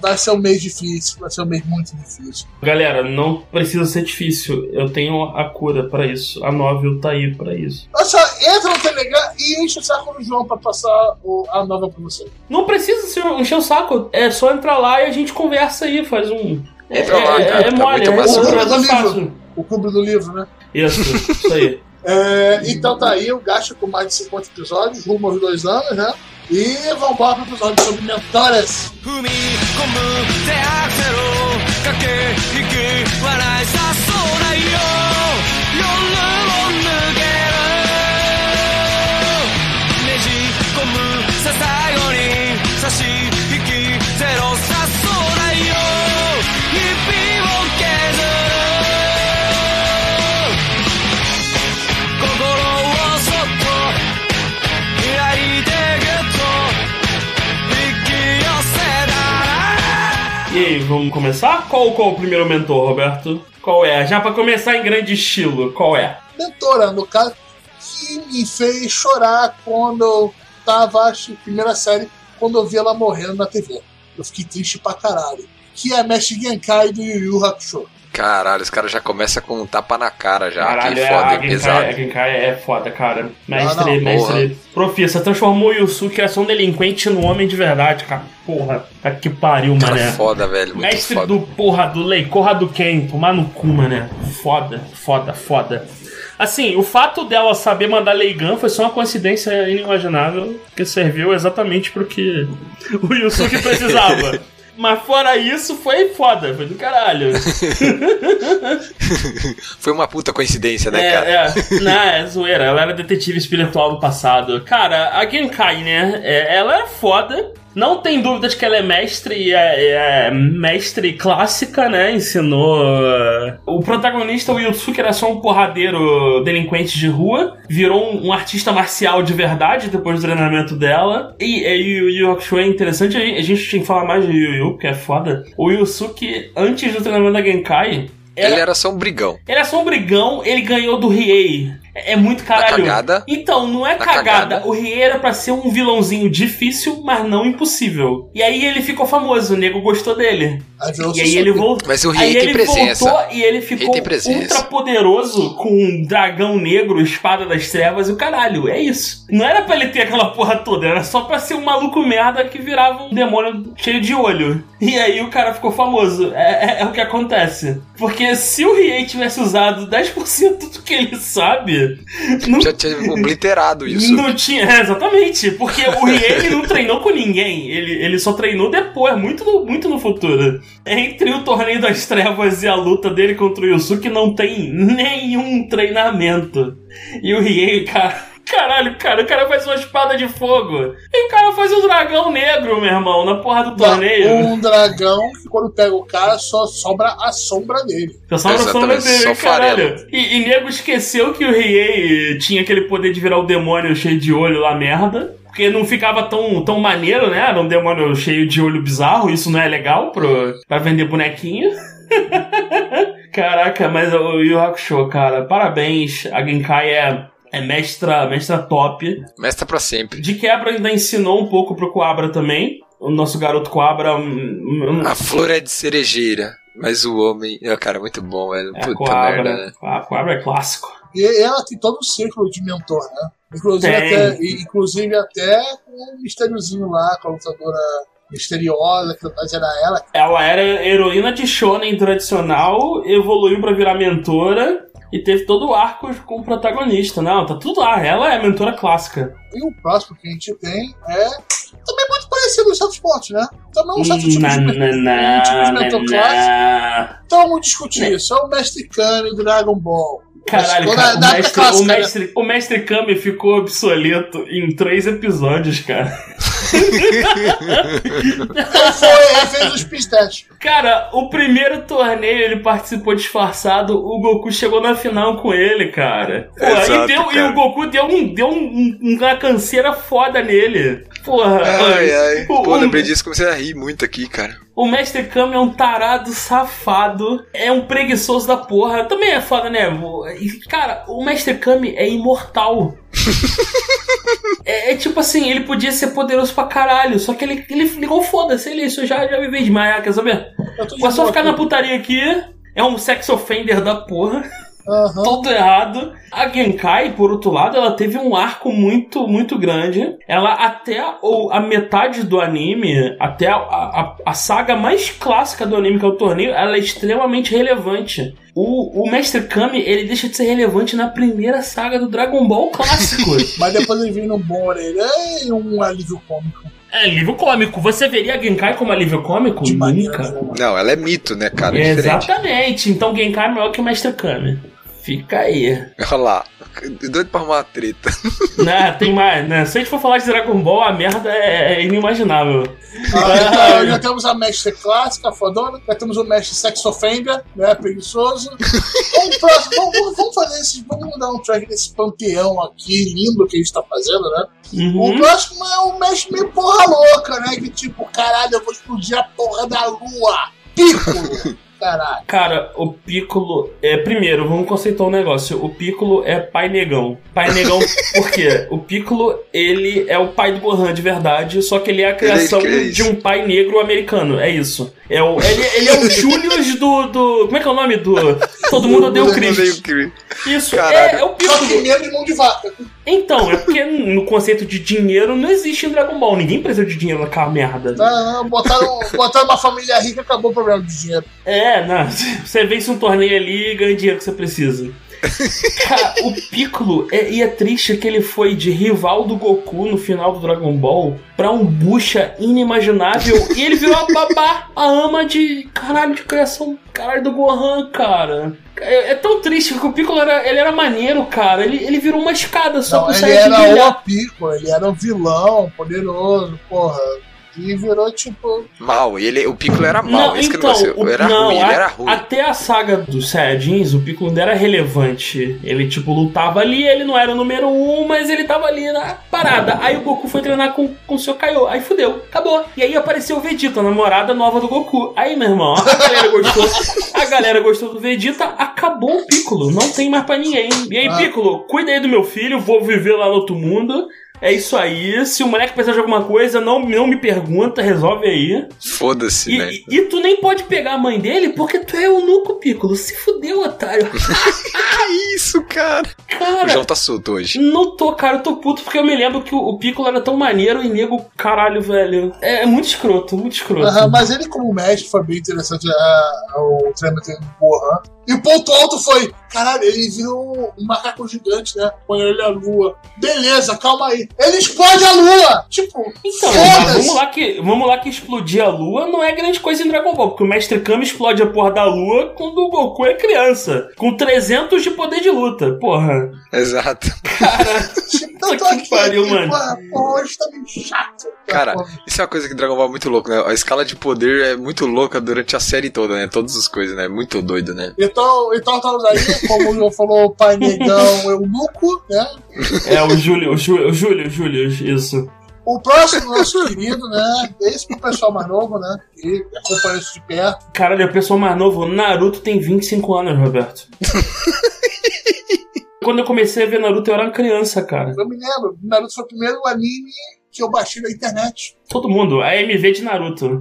Vai ser um mês difícil, vai ser um mês muito difícil. Galera, não precisa ser difícil. Eu tenho a cura pra isso. A Novel tá aí pra isso. Olha só, entra no Telegram e enche o saco do João pra passar o- a nova pra você. Não precisa encher o saco. É só entrar lá e a gente conversa aí, faz um. Entra é, lá, é, cara, é tá mole, muito é, mais é, seguro. é fácil. O clube do livro, né? Isso, isso aí. É, então tá aí, o Gacha com mais de 50 episódios, rumo aos dois anos, né? E vamos embora pro episódio sobre mentores. 踏 vamos começar? Qual, qual o primeiro mentor, Roberto? Qual é? Já pra começar em grande estilo, qual é? Mentora, no caso, que me fez chorar quando eu tava, acho, primeira série, quando eu vi ela morrendo na TV. Eu fiquei triste pra caralho. Que é a Mesh Genkai do Yu Yu Hakusho. Caralho, os caras já começam com um tapa na cara já. Caralho, que é, foda, a hein, pesado. Genkai, a Genkai é foda, cara. Mestre, Não, não, mestre. Profissa, transformou o Yusuke, que era só um delinquente, num homem de verdade, cara. Porra, tá que pariu, Cara, mané. foda, velho. Muito Mestre foda. do porra do Lei, corra do Ken, tomar no cu, mané. Foda, foda, foda. Assim, o fato dela saber mandar Leigan foi só uma coincidência inimaginável que serviu exatamente pro que [LAUGHS] o Yusuke precisava. [LAUGHS] Mas fora isso, foi foda, foi do caralho. [LAUGHS] Foi uma puta coincidência, né, cara? É, é. Não, é zoeira. Ela era detetive espiritual do passado. Cara, a Genkai, né? é- ela é foda. Não tem dúvida de que ela é mestre e é, é mestre clássica, né? Ensinou. uh, O protagonista, o Yutsuki, era só um porradeiro delinquente de rua. Virou um, um artista marcial de verdade depois do treinamento dela. E, e o Yu Hakusho é interessante. A gente, tinha que falar mais de Yu Yu, porque é foda. O Yusuke, antes do treinamento da Genkai. Ele era só um brigão. Ele é só um brigão, ele ganhou do Riei. É muito caralho. cagada. Então, não é cagada. cagada. O Riei era pra ser um vilãozinho difícil, mas não impossível. E aí ele ficou famoso, o nego gostou dele. Aí virou E aí ele voltou. Mas o Aí Riei tem ele presença. voltou e ele ficou ultra poderoso com um dragão negro, espada das trevas e o caralho. É isso. Não era pra ele ter aquela porra toda, era só pra ser um maluco merda que virava um demônio cheio de olho. E aí o cara ficou famoso. É, é- é o que acontece. Porque se o Riei tivesse usado 10% do que ele sabe, não Já tinha obliterado isso. não tinha, é, exatamente. Porque o ele não treinou com ninguém. Ele, ele só treinou depois, muito no, muito no futuro. Entre o Torneio das Trevas e a luta dele contra o Yusuke não tem nenhum treinamento. E o Riei, cara. Caralho, cara, o cara faz uma espada de fogo. E o cara faz um dragão negro, meu irmão, na porra do torneio. Um dragão que quando pega o cara só sobra a sombra dele. Só não sombra Exatamente, dele, só caralho. E, e nego esqueceu que o Riei tinha aquele poder de virar o demônio cheio de olho lá, merda. Porque não ficava tão, tão maneiro, né? Era um demônio cheio de olho bizarro. Isso não é legal pro, pra vender bonequinho. [LAUGHS] Caraca, mas o Yu Hakusho, cara, parabéns. A Genkai é, é mestra, mestra top. Mestra pra sempre. De quebra ainda ensinou um pouco pro Coabra também. O nosso garoto Coabra. hum, hum, A flor é de cerejeira, mas o homem. Ah, cara, muito bom, velho. É, Puta Coabra. merda, né? A Coabra é clássico. E ela tem todo um círculo de mentor, né? Inclusive Tem. até, inclusive até com um mistériozinho lá, com a lutadora misteriosa, que mas era ela. Ela era heroína de shonen tradicional, evoluiu pra virar mentora e teve todo o arco com o protagonista. Não, tá tudo lá. Ela é mentora clássica. E o próximo que a gente tem é também muito parecido com o Self Sport, né? Também um certo tipo Na, de, na, na, tipo de na, mentor clássico. Então vamos discutir isso. É o Mestre Kami do Dragon Ball. Caralho, Mas, cara, o, mestre, clássica, o, né? mestre, o mestre Kami ficou obsoleto em três episódios, cara. Ele foi, ele fez os pistes. Cara, o primeiro torneio ele participou disfarçado, o Goku chegou na final com ele, cara. Pô, Exato, e, deu- e cara. o Goku deu, um, deu um- um- uma canseira foda nele. Porra, Ai, ai. o, Pô, lembrei disso e comecei a rir muito aqui, cara. O Mestre Kami é um tarado safado, é um preguiçoso da porra. Também é foda, né? E, Cara, o Mestre Kami é imortal. [LAUGHS] É, é tipo assim, ele podia ser poderoso pra caralho, só que ele, ele ligou foda-se, ele isso já, já me veio demais, ah, quer saber? Vou só ficar na putaria aqui. É um sex offender da porra. Todo errado. A Genkai, por outro lado, ela teve um arco muito, muito grande. Ela, até o- a metade do anime, até a, a, a saga mais clássica do anime, que é o torneio, ela é extremamente relevante. O, o Mestre Kami, ele deixa de ser relevante na primeira saga do Dragon Ball clássico. [LAUGHS] Mas depois ele vem num bom orelha e um alívio cômico. é livro cômico. Você veria a Genkai como alívio cômico? De maneira Nunca. Não, ela é mito, né, cara? É. Exatamente. Então Genkai é maior que o Mestre Kami. Fica aí. Olha lá. Doido pra arrumar uma treta. [LAUGHS] né, tem mais, né? Se a gente for falar de Dragon Ball, a merda é, é inimaginável. Ah, então, já temos a mestre clássica, fodona, já temos o mestre sex offender, né, preguiçoso. Vamos, próximo, vamos, vamos- fazer esse, vamos dar um track desse panteão aqui, lindo que a gente tá fazendo, né? O Uhum. próximo é o mestre meio porra louca, né? Que tipo, caralho, eu vou explodir a porra da lua. Piccolo! [LAUGHS] Caralho. Cara, o Piccolo. É, primeiro, vamos conceitar um negócio. O Piccolo é pai negão. Pai negão [LAUGHS] por quê? O Piccolo, ele é o pai do Gohan de verdade, só que ele é a criação Ele é de um pai negro americano. É isso. É o, ele, ele é o [LAUGHS] Julius do, do. Como é que é o nome do. Todo mundo odeia o Chris. Isso, é, é o Só que Piccolo. menos mão de vaca. Então, é porque no conceito de dinheiro não existe em Dragon Ball. Ninguém precisa de dinheiro naquela merda. Não, não, botaram, botaram uma família rica acabou o problema de dinheiro. É, não. [LAUGHS] Você vence um torneio ali e ganha o dinheiro que você precisa. [LAUGHS] Cara, o Piccolo, é, e é triste que ele foi de rival do Goku no final do Dragon Ball pra um bucha inimaginável e ele virou a babá, a ama de caralho de criação, caralho do Gohan, cara. É, é tão triste que o Piccolo era, ele era maneiro, cara. Ele, ele virou uma escada só Não, pra ele sair de era o Piccolo, ele era um vilão, poderoso, porra. E virou tipo. Mal, e ele, o Piccolo era mal, Não, esse que então, o- Era não, ruim, a- ele era ruim. Até a saga dos Saiyajins, o Piccolo ainda era relevante. Ele, tipo, lutava ali, ele não era o número um, mas ele tava ali na parada. Aí o Goku foi treinar com, com o seu Kaiô. Aí fudeu, acabou. E aí apareceu o Vegeta, a namorada nova do Goku. Aí, meu irmão, a galera gostou. a galera gostou do Vegeta, acabou o Piccolo. Não tem mais pra ninguém. E aí, Ah. Piccolo, cuida aí do meu filho, vou viver lá no outro mundo. É isso aí. Se o moleque precisar de alguma coisa, não, não me pergunta, resolve aí. Foda-se, né? e- e tu nem pode pegar a mãe dele porque tu é eunuco, Piccolo. Se fudeu, otário. [LAUGHS] Que isso, cara? O Cara, João tá solto hoje. não tô, cara, eu tô puto porque eu me lembro que o, o Piccolo era tão maneiro e nego, caralho, velho. É, é muito escroto, muito escroto. Aham, mas ele, como mestre, foi bem interessante a- o treinamento dele do Gohan. E o ponto alto foi: caralho, ele virou um macaco gigante, né? Põe ele na lua. Beleza, calma aí. Ele explode a lua! Tipo, Então, vamos lá, que, vamos lá que explodir a lua não é grande coisa em Dragon Ball, porque o Mestre Kami explode a porra da lua quando o Goku é criança, com 300 de poder de luta. Porra, Exato. Então, [LAUGHS] tô que aqui, pariu, aqui, mano. Porra, tá meio chato. Cara, isso é uma coisa que Dragon Ball é muito louco, né? A escala de poder é muito louca durante a série toda, né? Todas as coisas, né? Muito doido, né? Então, então estamos aí, como o João falou, o pai negão eunuco, né? é o Júlio, o Júlio, o Júlio, o Júlio, isso. O próximo, nosso querido, né? Esse pro pessoal mais novo, né? Que acompanha isso de perto. Caralho, a pessoa mais nova, Naruto tem 25 anos, Roberto. [LAUGHS] Quando eu comecei a ver Naruto, eu era uma criança, cara. Eu me lembro, Naruto foi o primeiro anime que eu baixei na internet. Todo mundo, a MV de Naruto.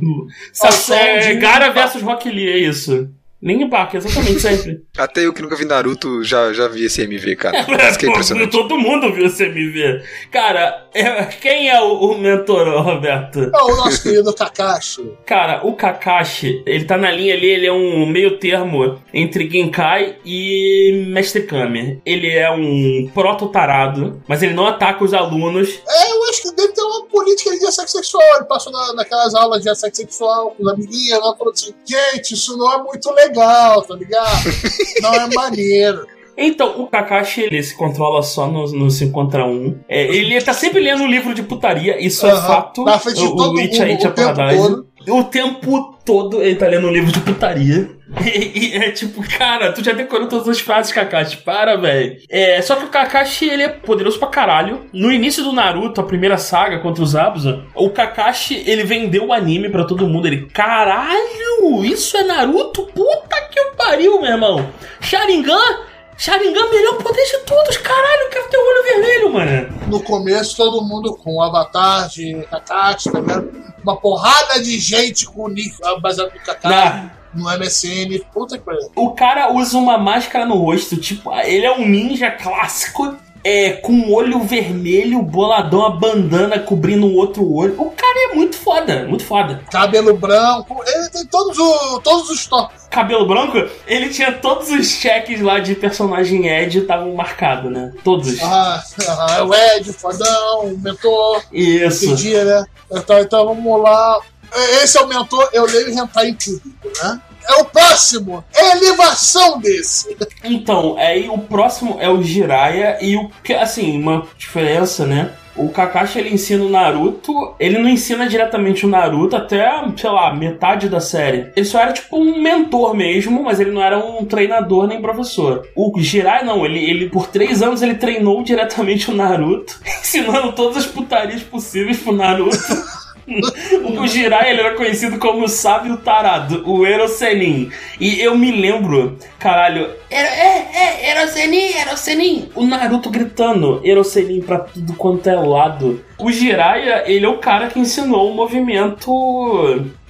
É, de- Gara versus Rock Lee, é isso. Linkin Park, exatamente, sempre. [LAUGHS] Até eu que nunca vi Naruto já, já vi esse MV, cara. Isso [LAUGHS] que é Pô, impressionante. Todo mundo viu esse MV. Cara, é- quem é o, o mentor, Roberto? É o nosso querido Kakashi. Cara, o Kakashi, ele tá na linha ali, ele é um meio termo entre Genkai e Mestre Kami. Ele é um proto-tarado, mas ele não ataca os alunos. É, acho que deve ter uma política de assédio sexual. Ele passou na, naquelas aulas de assédio sexual com os amiguinhos, ela falou assim: gente, isso não é muito legal, tá ligado? Não é maneiro. Então, o Kakashi, ele se controla só no, no 5 contra 1. É, ele tá sempre lendo um livro de putaria, isso é Aham. fato. Na frente de O- todo o mundo, é o tempo verdade. todo. O tempo todo ele tá lendo um livro de putaria. [LAUGHS] E, e é tipo, cara, tu já decorou todas as frases, Kakashi. Para, velho. É, só que o Kakashi, ele é poderoso pra caralho. No início do Naruto, a primeira saga contra os Abusa, o Kakashi, ele vendeu o anime pra todo mundo. Ele, caralho, isso é Naruto? Puta que pariu, meu irmão. Sharingan? Sharingan, melhor poder de todos. Caralho, eu quero ter o olho vermelho, mano. No começo, todo mundo com o avatar de Kakashi, tá ligado? Uma porrada de gente com o nick baseado no Kakashi, no MSN. Puta que pariu. O cara usa uma máscara no rosto, tipo, ele é um ninja clássico, é, com um olho vermelho, boladão, a bandana cobrindo o outro olho. O cara é muito foda, muito foda. Cabelo branco, ele tem todos, o, todos os toques. Cabelo branco, ele tinha todos os cheques lá de personagem Ed estavam marcados, né? Todos. Ah, ah, o Ed, o fodão, o mentor, Isso. entendi, né? Então, então vamos lá. Esse é o mentor, eu leio hentai em público, né? É o próximo, é elevação desse. Então, aí o próximo é o Jiraiya e o que assim, uma diferença, né? O Kakashi ele ensina o Naruto, ele não ensina diretamente o Naruto até, sei lá, metade da série. Ele só era tipo um mentor mesmo, mas ele não era um treinador nem professor. O Jiraiya não, ele, ele por três anos ele treinou diretamente o Naruto, [LAUGHS] ensinando todas as putarias possíveis pro Naruto. [LAUGHS] O Jiraiya ele era conhecido como o sábio tarado, o Erosenin. E eu me lembro, caralho, era, é, é, Erosenin, Erosenin. O Naruto gritando Erosenin pra tudo quanto é lado. O Jiraiya, ele é o cara que ensinou o movimento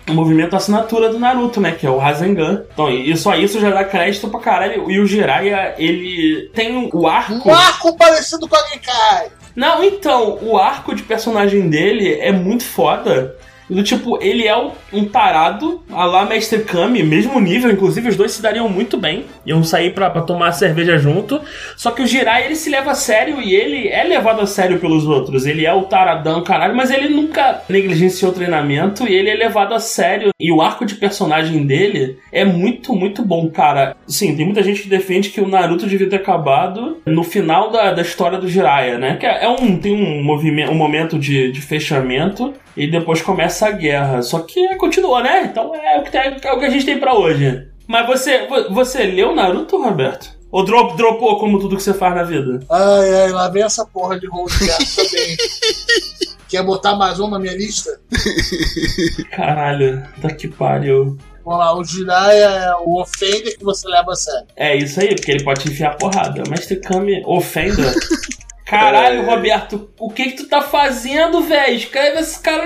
o movimento assinatura do Naruto, né? Que é o Rasengan. Então, e só isso já dá crédito pra caralho. E o Jiraiya, ele tem o arco. Um arco parecido com a Genkai. Não, então, o arco de personagem dele é muito foda. Do tipo, ele é um- tarado, a lá Mestre Kami, mesmo nível, inclusive os dois se dariam muito bem. Iam sair pra, pra tomar cerveja junto. Só que o Jirai, ele se leva a sério e ele é levado a sério pelos outros. Ele é o taradão, caralho, mas ele nunca negligenciou o treinamento e ele é levado a sério. E o arco de personagem dele é muito, muito bom, cara. Sim, tem muita gente que defende que o Naruto devia ter acabado no final da, da história do Jiraiya, né? Que é um, tem um, movimento, um momento de, de fechamento e depois começa a guerra. Só que continua, né? Então é o que, tem- é o que a gente tem pra hoje. Mas você, vo- você leu Naruto, Roberto? Ou drop, dropou como tudo que você faz na vida? Ai, ai, lá vem essa porra de Road também. [LAUGHS] Quer botar mais um na minha lista? [LAUGHS] Caralho, tá que pariu. Vamos lá, o Jiraiya é o Offender que você leva a sério. É isso aí, porque ele pode te enfiar porrada. Mestre Kami ofenda. [LAUGHS] Caralho, Roberto, o que que tu tá fazendo, velho? Escreve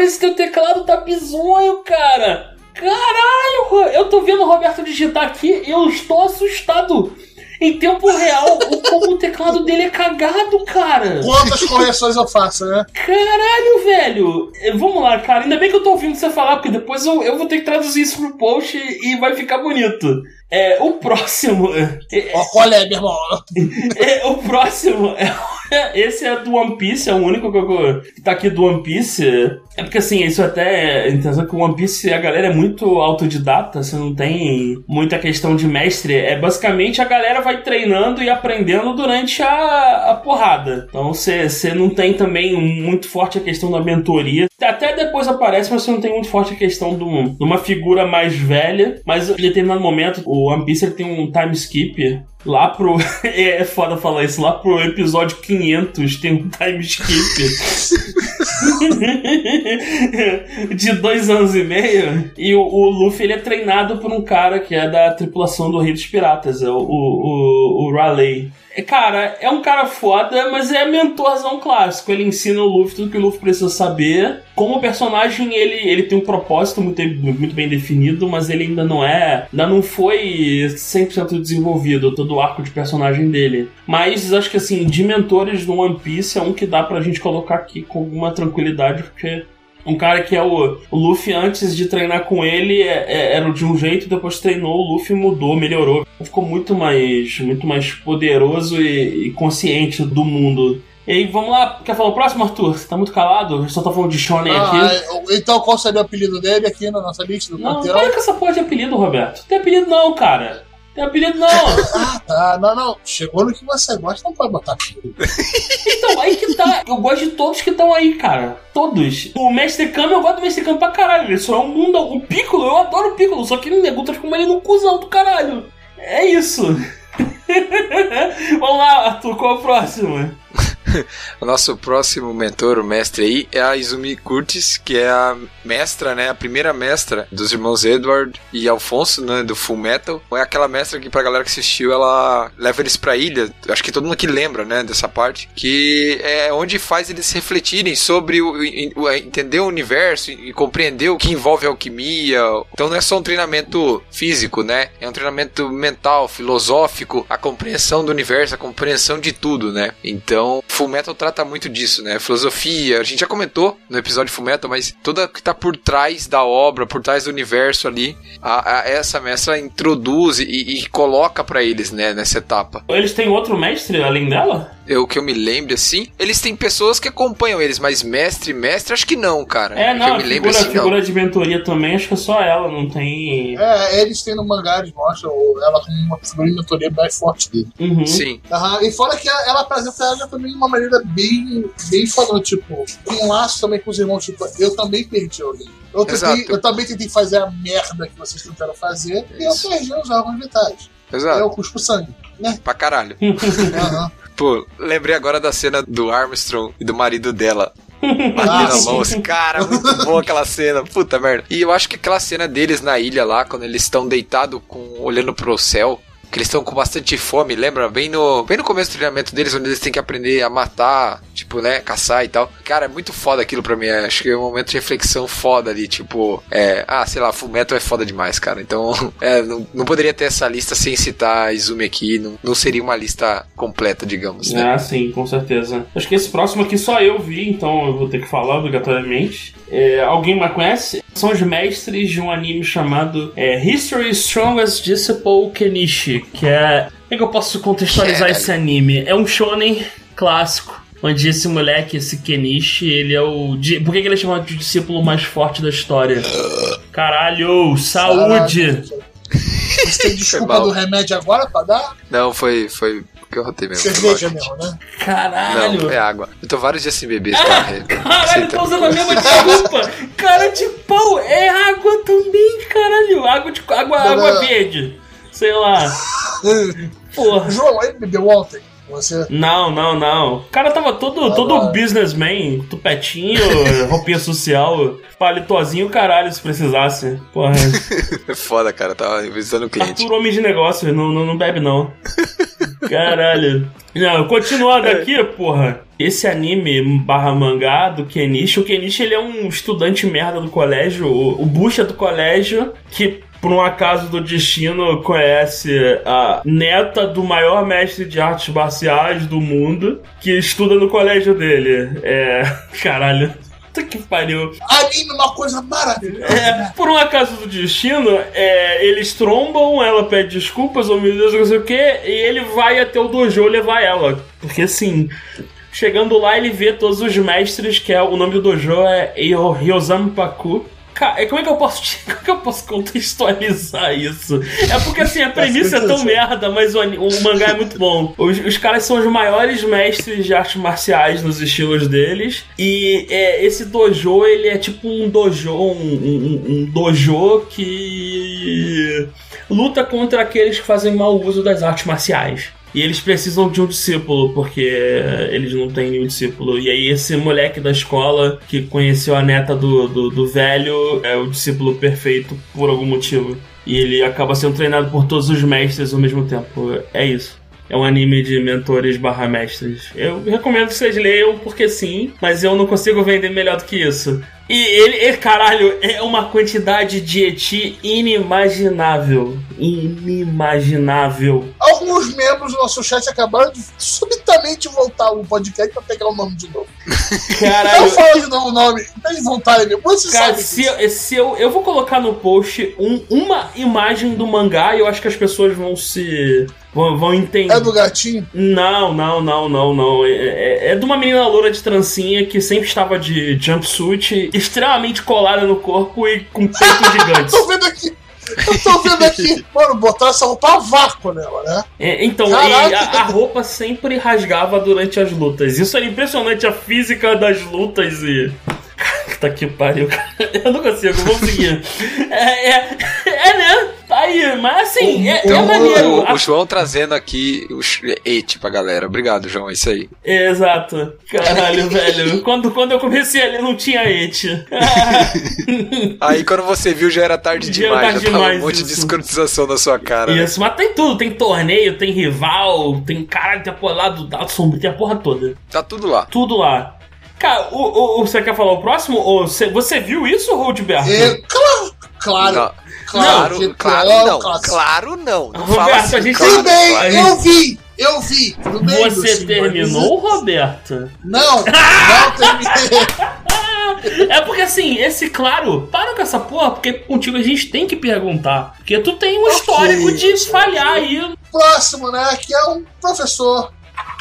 esse teu teclado tá bizonho, cara. Caralho, eu tô vendo o Roberto digitar aqui e eu estou assustado. Em tempo real, o [LAUGHS] como o teclado dele é cagado, cara. Quantas correções eu faço, né? Caralho, velho! Eh, Vamos lá, cara. Ainda bem que eu tô ouvindo você falar, porque depois eu, eu vou ter que traduzir isso pro post e, e vai ficar bonito. É, o próximo. é, Ó, qual é, meu irmão? [LAUGHS] é, o próximo. é- [LAUGHS] esse é do One Piece, é o único que, eu- que tá aqui do One Piece. É porque assim, isso até é interessante que o One Piece a galera é muito autodidata, você não tem muita questão de mestre. É basicamente a galera vai treinando e aprendendo durante a, a porrada. Então você não tem também muito forte a questão da mentoria. Até depois aparece, mas você não tem muito forte a questão de, de uma figura mais velha. Mas em determinado momento, o One Piece ele tem um time skip Lá pro. [LAUGHS] É foda falar isso. Lá pro episódio 500 tem um time skip. [LAUGHS] de dois anos e meio. E o, o Luffy ele é treinado por um cara que é da tripulação do Rei dos Piratas, é o, o, o, o Raleigh. Cara, é um cara foda, mas é mentorzão clássico. Ele ensina o Luffy tudo que o Luffy precisa saber. Como personagem, ele, ele tem um propósito muito, muito bem definido, mas ele ainda não é. Ainda não foi 100% desenvolvido todo o arco de personagem dele. Mas acho que assim, de mentores no One Piece é um que dá pra gente colocar aqui com alguma tranquilidade, porque um cara que é o, o Luffy, antes de treinar com ele, é- é- era de um jeito, depois treinou, o Luffy mudou, melhorou. Ficou muito mais, muito mais poderoso e, e consciente do mundo. E aí, vamos lá, quer falar o próximo, Arthur? Você tá muito calado? Eu só tô falando de Shonen aqui. Ah, é, então qual seria o apelido dele aqui na nossa lista do Não, panteão? para com essa porra de apelido, Roberto. Não tem apelido não, cara. Tem apelido não. Ah, tá. Não, não. Chegou no que você gosta, não pode botar apelido. Então, aí que tá. Eu gosto de todos que estão aí, cara. Todos. O Mestre Kami, eu gosto do Mestre Kami pra caralho. Ele só é um mundo. O Piccolo, eu adoro o Piccolo. Só que o nego transforma ele num cuzão do caralho. É isso. [LAUGHS] Vamos lá, Arthur, qual é o próximo? [LAUGHS] O nosso próximo mentor, o mestre aí, é a Izumi Curtis, que é a mestra, né? A primeira mestra dos irmãos Edward e Alfonso, né? Do Full Metal. É aquela mestra que, pra galera que assistiu, ela leva eles pra ilha. Acho que todo mundo aqui lembra, né? Dessa parte. Que é onde faz eles refletirem sobre o, o- entender o universo e compreender o que envolve alquimia. Então não é só um treinamento físico, né? É um treinamento mental, filosófico, a compreensão do universo, a compreensão de tudo, né? Então, Full Metal trata muito disso, né? Filosofia, a gente já comentou no episódio Full Metal, mas toda que tá por trás da obra, por trás do universo ali, a, a- essa mestra introduz e, e coloca pra eles, né, nessa etapa. Eles têm outro mestre além dela? Eu que eu me lembro assim, eles têm pessoas que acompanham eles, mas mestre, mestre, acho que não, cara. É, que não, eu a me lembro figura, assim, não. figura de mentoria também, acho que é só ela, não tem. É, eles têm no mangá, eles mostram ela como uma figura de mentoria mais forte dele. Uhum. Sim. Aham, E fora que ela ela apresenta ela também de uma maneira bem, bem falando, tipo, com um laço também com os irmãos, tipo, eu também perdi alguém. Eu, tentei, Exato. eu também tentei fazer a merda que vocês tentaram fazer e eu Isso. perdi os órgãos vitais. Exato. Eu cuspo sangue. Né? Pra caralho. [LAUGHS] Aham. Pô, lembrei agora da cena do Armstrong e do marido dela. Ah, [LAUGHS] Batendo a sim. mão, assim, cara, muito boa aquela cena, puta merda. E eu acho que aquela cena deles na ilha lá, quando eles estão deitados com, olhando pro céu, que eles estão com bastante fome, lembra? Bem no, bem no começo do treinamento deles, onde eles têm que aprender a matar, tipo, né, caçar e tal. Cara, é muito foda aquilo pra mim, acho que é um momento de reflexão foda ali, tipo, é, ah, sei lá, Fullmetal é foda demais, cara. Então, [LAUGHS] é, não, não poderia ter essa lista sem citar Izumi aqui, não, não seria uma lista completa, digamos, né? Ah, sim, com certeza. Acho que esse próximo aqui só eu vi, então eu vou ter que falar obrigatoriamente. É, alguém mais conhece? São os mestres de um anime chamado é, History Strongest Disciple Kenichi, que é... Como é que eu posso contextualizar esse anime? É um shonen clássico, onde esse moleque, esse Kenichi, ele é o... di- Por que que ele é chamado de discípulo mais forte da história? Caralho, saúde! Você tem desculpa do remédio agora pra dar? Não, foi, foi que eu rotei mesmo. Cerveja mesmo, né? Caralho! Não, é água. Eu tô vários dias sem beber, cara. [LAUGHS] Caralho, tá usando a mesma desculpa. Cara de pau, é água também, caralho. Água de água, Não, água não. verde. Sei lá. Porra. João, ele bebeu ontem. Você. Não, não, não. O cara tava todo, todo Agora. businessman, tupetinho, [LAUGHS] roupinha social, palitozinho, caralho, se precisasse. Porra. É [LAUGHS] foda, cara. Tava visitando o cliente. Arthur, homem de negócio, não, não, não bebe não. Caralho. Não, continuando aqui, porra. Esse anime barra mangá do Kenichi, o Kenichi ele é um estudante merda do colégio, o, bucha do colégio, que por um acaso do destino conhece a neta do maior mestre de artes marciais do mundo, que estuda no colégio dele. É. [LAUGHS] Caralho. Puta que pariu. Anime é uma coisa maravilhosa. É, por um acaso do destino, é, eles trombam, ela pede desculpas, oh meu Deus, não sei o que, e ele vai até o dojo levar ela. Porque assim, chegando lá, ele vê todos os mestres, que é o nome do dojo é Ryozan Paku. Ca- é, Como é que eu posso te- [LAUGHS] como é que eu posso contextualizar isso? É porque assim, a premissa é tão merda, mas o, o mangá é muito bom. [LAUGHS] Os, os caras são os maiores mestres de artes marciais nos estilos deles. E é, esse dojo, ele é tipo um dojo, um, um- um dojo que luta contra aqueles que fazem mau uso das artes marciais. E eles precisam de um discípulo, porque eles não têm nenhum discípulo. E aí esse moleque da escola que conheceu a neta do, do, do velho é o discípulo perfeito por algum motivo. E ele acaba sendo treinado por todos os mestres ao mesmo tempo. É isso. É um anime de mentores barra mestres. Eu recomendo que vocês leiam, porque sim, mas eu não consigo vender melhor do que isso. E ele, ele, caralho, é uma quantidade de eti inimaginável. Inimaginável. Alguns membros do nosso chat acabaram de subitamente voltar o podcast pra pegar o nome de novo. Não Caralho. fala de novo o nome. Eles voltarem mesmo. Você Cara, se, eu- se eu, eu vou colocar no post um- uma imagem do mangá e eu acho que as pessoas vão se. Vão, vão entender. É do gatinho? Não, não, não, não, não. É, é- é de uma menina loura de trancinha que sempre estava de jumpsuit, extremamente colada no corpo e com peitos [LAUGHS] gigantes. Tô vendo aqui. Eu tô vendo aqui, mano, botar essa roupa a vácuo nela, né? É, então, Caraca. a, a roupa sempre rasgava durante as lutas. Isso era impressionante, a física das lutas e. Tá que pariu, cara. [LAUGHS] Eu não consigo, vamos seguir. É, é, é, né? Aí, mas assim, é, é Então, maneiro. o, o João trazendo aqui o et pra galera. Obrigado, João, é isso aí. É, Exato. Caralho, [LAUGHS] velho. Quando, quando eu comecei ali, não tinha et. [LAUGHS] Aí quando você viu já era tarde Já era demais, tarde já tava demais, um monte de isso. escrotização na sua cara. né? Isso, mas tem tudo. Tem torneio, tem rival, tem caralho, tem a porra lá do dado sombrio, tem a porra toda. Tá tudo lá. Tudo lá. Cara, o, o- o- você quer falar o próximo? Ou você, você viu isso, Roldberto? E, claro, claro, Não. claro, Claro, não. claro. Não. Não Roberto, fala assim. a gente- claro, Tudo bem, claro. eu vi, eu vi. Tudo bem, Você terminou, Roberto? Não, não terminei. [LAUGHS] É porque assim, esse claro, para com essa porra, porque contigo a gente tem que perguntar. Porque tu tem um histórico de falhar aí. Próximo, né? Que é um professor,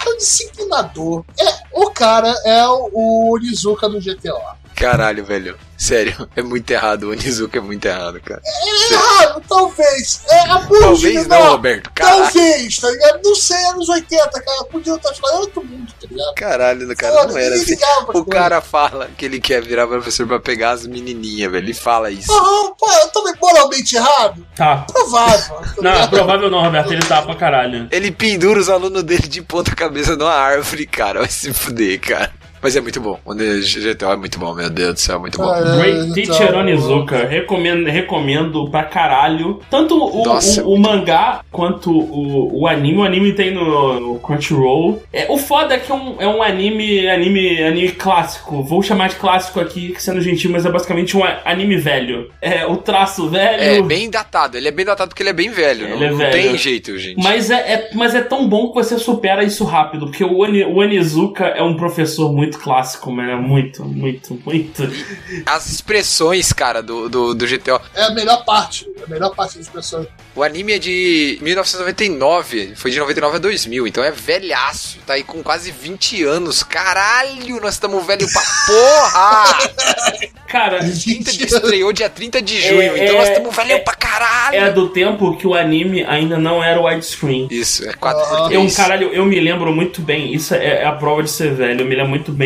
é um disciplinador. É, o cara é o, o Onizuka do GTO. Caralho, velho. Sério, [LAUGHS] é muito errado. O Onizuka é muito errado, cara. É errado, talvez. É abuso Talvez de não. Roberto. Caralho, Talvez, tá ligado? Não sei, anos 80, cara. Podia estar falando outro mundo, tá ligado? caralho, cara, Foda, não era assim. O cara fala que ele quer virar professor pra pegar as menininhas, velho. Ele fala isso. Aham, pô, eu tô moralmente errado? Tá. Provável. tá Não, provável não, Roberto, ele tá pra caralho. Ele pendura os alunos dele de ponta cabeça numa árvore, cara. Vai se fuder, cara. Mas é muito bom. O GTO é muito bom, meu Deus do céu, muito bom. É, Great então, Teacher Onizuka, recomendo, recomendo pra caralho. Tanto o, Nossa. o, o mangá quanto o, o anime. O anime tem no, no Crunchyroll. É, o foda é que é um, é um anime, anime, anime clássico. Vou chamar de clássico aqui, sendo gentil, mas é basicamente um anime velho. É o traço velho. É bem datado. Ele é bem datado porque ele é bem velho. Ele não é não velho. tem jeito, gente. Mas é, é- mas é tão bom que você supera isso rápido, porque o, Oni, o Onizuka é um professor muito clássico, mano. É muito, muito, muito. As expressões, cara, do, do, do GTO. É a melhor parte. A melhor parte das pessoas. O anime é de 1999. Foi de 99 a 2000. Então é velhaço. Tá aí com quase 20 anos. Caralho, nós estamos velho pra porra! [LAUGHS] Cara, 30 de, estreou dia 30 de junho. É, então é, nós estamos velho é- pra caralho. é do tempo que o anime ainda não era widescreen. Isso, é 4 Ah, Eu, 3 caralho, eu me lembro muito bem, isso é, é a prova de ser velho, eu me lembro muito bem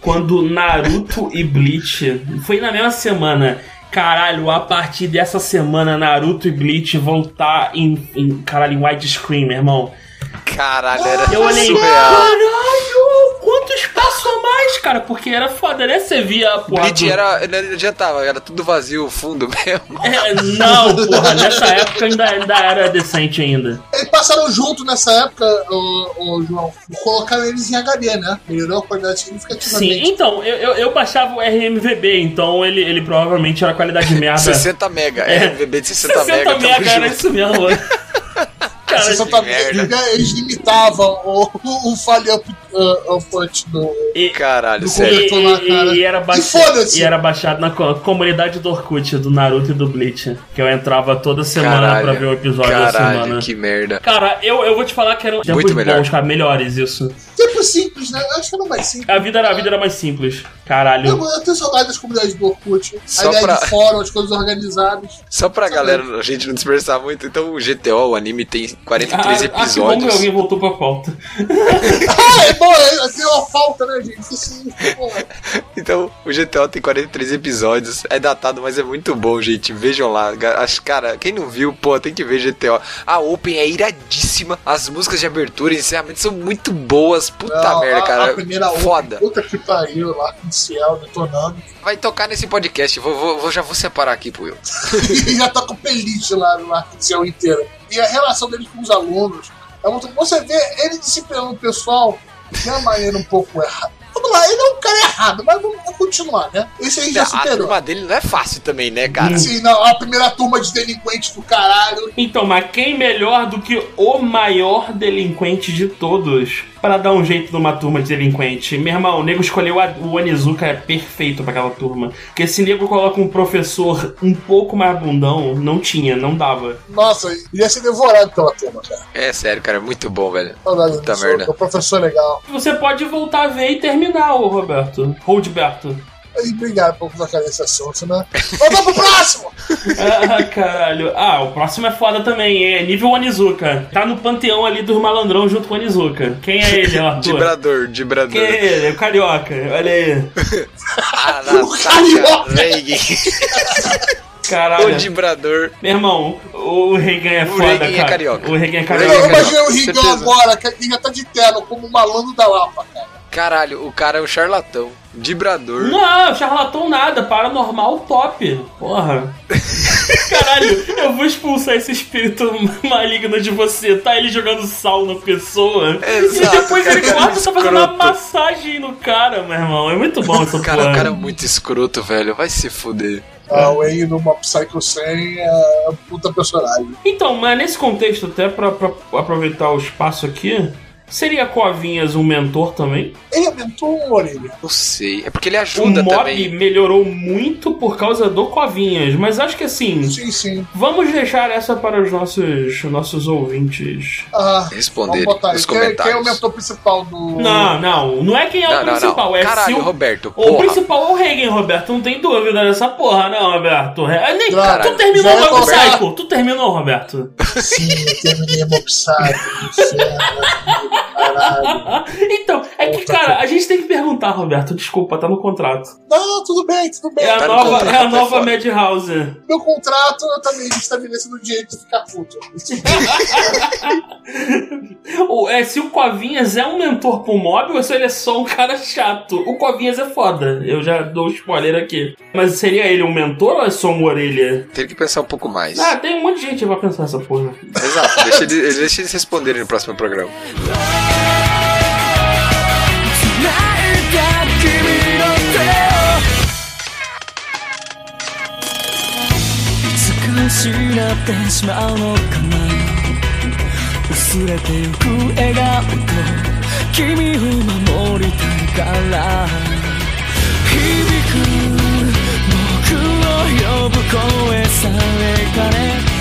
quando Naruto e Bleach foi na mesma semana. Caralho, a partir dessa semana, Naruto e Bleach vão estar em, em, caralho, em widescreen, meu irmão. Caralho, era Eu olhei, surreal. caralho, mais, cara, porque era foda, né? Você via a porra. Bleach do- era, não adiantava, era tudo vazio, o fundo [LAUGHS] mesmo. É, não, porra, nessa época ainda, ainda era decente ainda. Eles passaram junto nessa época, o, o João. Colocaram eles em HD, né? Melhorou a qualidade Sim, significativamente. então, eu, eu, eu baixava o RMVB, então ele, ele provavelmente era qualidade merda. [LAUGHS] 60 mega, é, MVB de 60, 60 mega, mega, tamo era junto. isso mesmo. [LAUGHS] Cara, tá- merda. eles limitavam o, o, o file up, uh, up punch do. e, Caralho, Do sério. e, e- e era baixado, foda-se! e era baixado na co- comunidade do Orkut, do Naruto e do Bleach. Que eu entrava toda semana Caralho, pra ver o episódio da Caralho, semana. que merda. Cara, eu, eu vou te falar que eram tempos Muito melhor. bons, cara, melhores isso. Simples, né? Eu acho que era mais simples. A vida, era- a vida era mais simples. Eu, Caralho. eu tenho saudade das comunidades do Orkut. A Só ideia pra- de fórum, as coisas organizadas. Só pra galera, a gente não dispersar muito, então o GTO, o anime, tem 43 Ah, ah, que bom que episódios. alguém voltou pra pauta. [LAUGHS] Ah, é bom, é, tem uma falta, né, gente? Isso. [LAUGHS] Então, o GTO tem 43 episódios, é datado, mas é muito bom, gente. Vejam lá. Acho, cara, quem não viu, pô, tem que ver GTO. A Open é iradíssima, as músicas de abertura e encerramento são muito boas. Puta Não, merda, a- cara. A primeira open, Foda. Puta que pariu lá com o Ciel detonando. Vai tocar nesse podcast, vou, vou- vou- já vou separar aqui pro eu. [LAUGHS] e já tá com playlist lá no Arco do Céu inteiro. E a relação dele com os alunos. É muito... Você vê ele disciplinando o pessoal de uma maneira um pouco errada. Vamos lá, ele é um cara errado, mas vamos, vamos continuar, né? Esse aí já a superou. turma dele não é fácil também, né, cara? Sim, não, a primeira turma de delinquentes do caralho. Então, mas quem melhor do que o maior delinquente de todos para dar um jeito numa turma de delinquente? Meu irmão, o nego escolheu a- o Onizuka, é perfeito pra aquela turma. Porque se nego coloca um professor um pouco mais bundão, não tinha, não dava. Nossa, ia ser devorado pela turma, cara. É sério, cara, é muito bom, velho. Saudade Puta merda. O professor é legal. Você pode voltar a ver e terminar, ô Roberto. Roldberto. Obrigado por tocar esse assunto, né? Vamos pro próximo! [LAUGHS] Ah, caralho. Ah, o próximo é foda também, é nível Onizuka. Tá no panteão ali dos malandrão junto com o Onizuka. Quem é ele, [LAUGHS] Arthur? Dibrador, Dibrador. Quem é ele? É o Carioca. Olha aí. [LAUGHS] Anastasia Reagan. Caralho. O Dibrador. Meu irmão, o Reagan é O foda, Reagan é cara. carioca. O Reagan é O Eu carioca. é imaginei o Rigão certeza. agora, que ele já tá de terno, como um malandro da Lapa, cara. Caralho, o cara é um charlatão. Dibrador. Não, charlatão nada, paranormal top. Porra. [LAUGHS] Caralho, eu vou expulsar esse espírito [LAUGHS] maligno de você. Tá ele jogando sal na pessoa. Exato, e depois ele corta, tá fazendo uma massagem no cara, meu irmão. É muito bom essa Cara, porra. o cara é muito escroto, velho. Vai se fuder. Ah, o Wayne no Mob Psycho 100 é puta personagem. Então, mas nesse contexto, até pra, pra aproveitar o espaço aqui, seria Covinhas um mentor também? Ele aumentou uma orelha. Não sei. É porque ele O ajuda mob também. melhorou muito por causa do Covinhas, mas acho que assim, Sim, sim. vamos deixar essa para os nossos, nossos ouvintes. Ah, Responder vamos botar aí. nos Quem, quem é o comentários. mentor principal do. Não, não, não é quem é Não, o não, principal, não. é Caralho, o, Roberto, o porra. principal é o Reagan, Roberto, não tem dúvida dessa porra, não, Roberto. É, nem, Caralho, tu terminou já o Mob Psycho, tu terminou, Roberto. Sim, eu terminei Mob Psycho. [LAUGHS] inferno, Caralho. então, é que, cara, a gente tem que perguntar, Roberto, desculpa, tá no contrato. Não, tudo bem, tudo bem. É a Tá no nova, contrato, é a é nova. Madhouse. Meu contrato eu também estabeleço no direito de ficar puto. [LAUGHS] O- é, se o Covinhas é um mentor pro mob ou se ele é só um cara chato. O Covinhas é foda, eu já dou spoiler aqui. Mas seria ele um mentor ou é só uma orelha? Tem que pensar um pouco mais. Ah, tem um monte de gente que vai pensar essa porra. Exato. Deixa eles, deixa eles responderem no próximo programa. 失ってしまうのかな薄れてゆく笑顔と君を守りたいから。響く僕を呼ぶ声さえかれ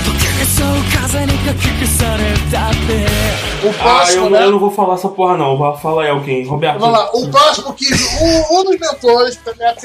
O ah, próximo, ah, eu, né? eu não vou falar essa porra, não. Vou falar aí alguém. Roberto. Vamos lá. O próximo que um, um dos mentores, também a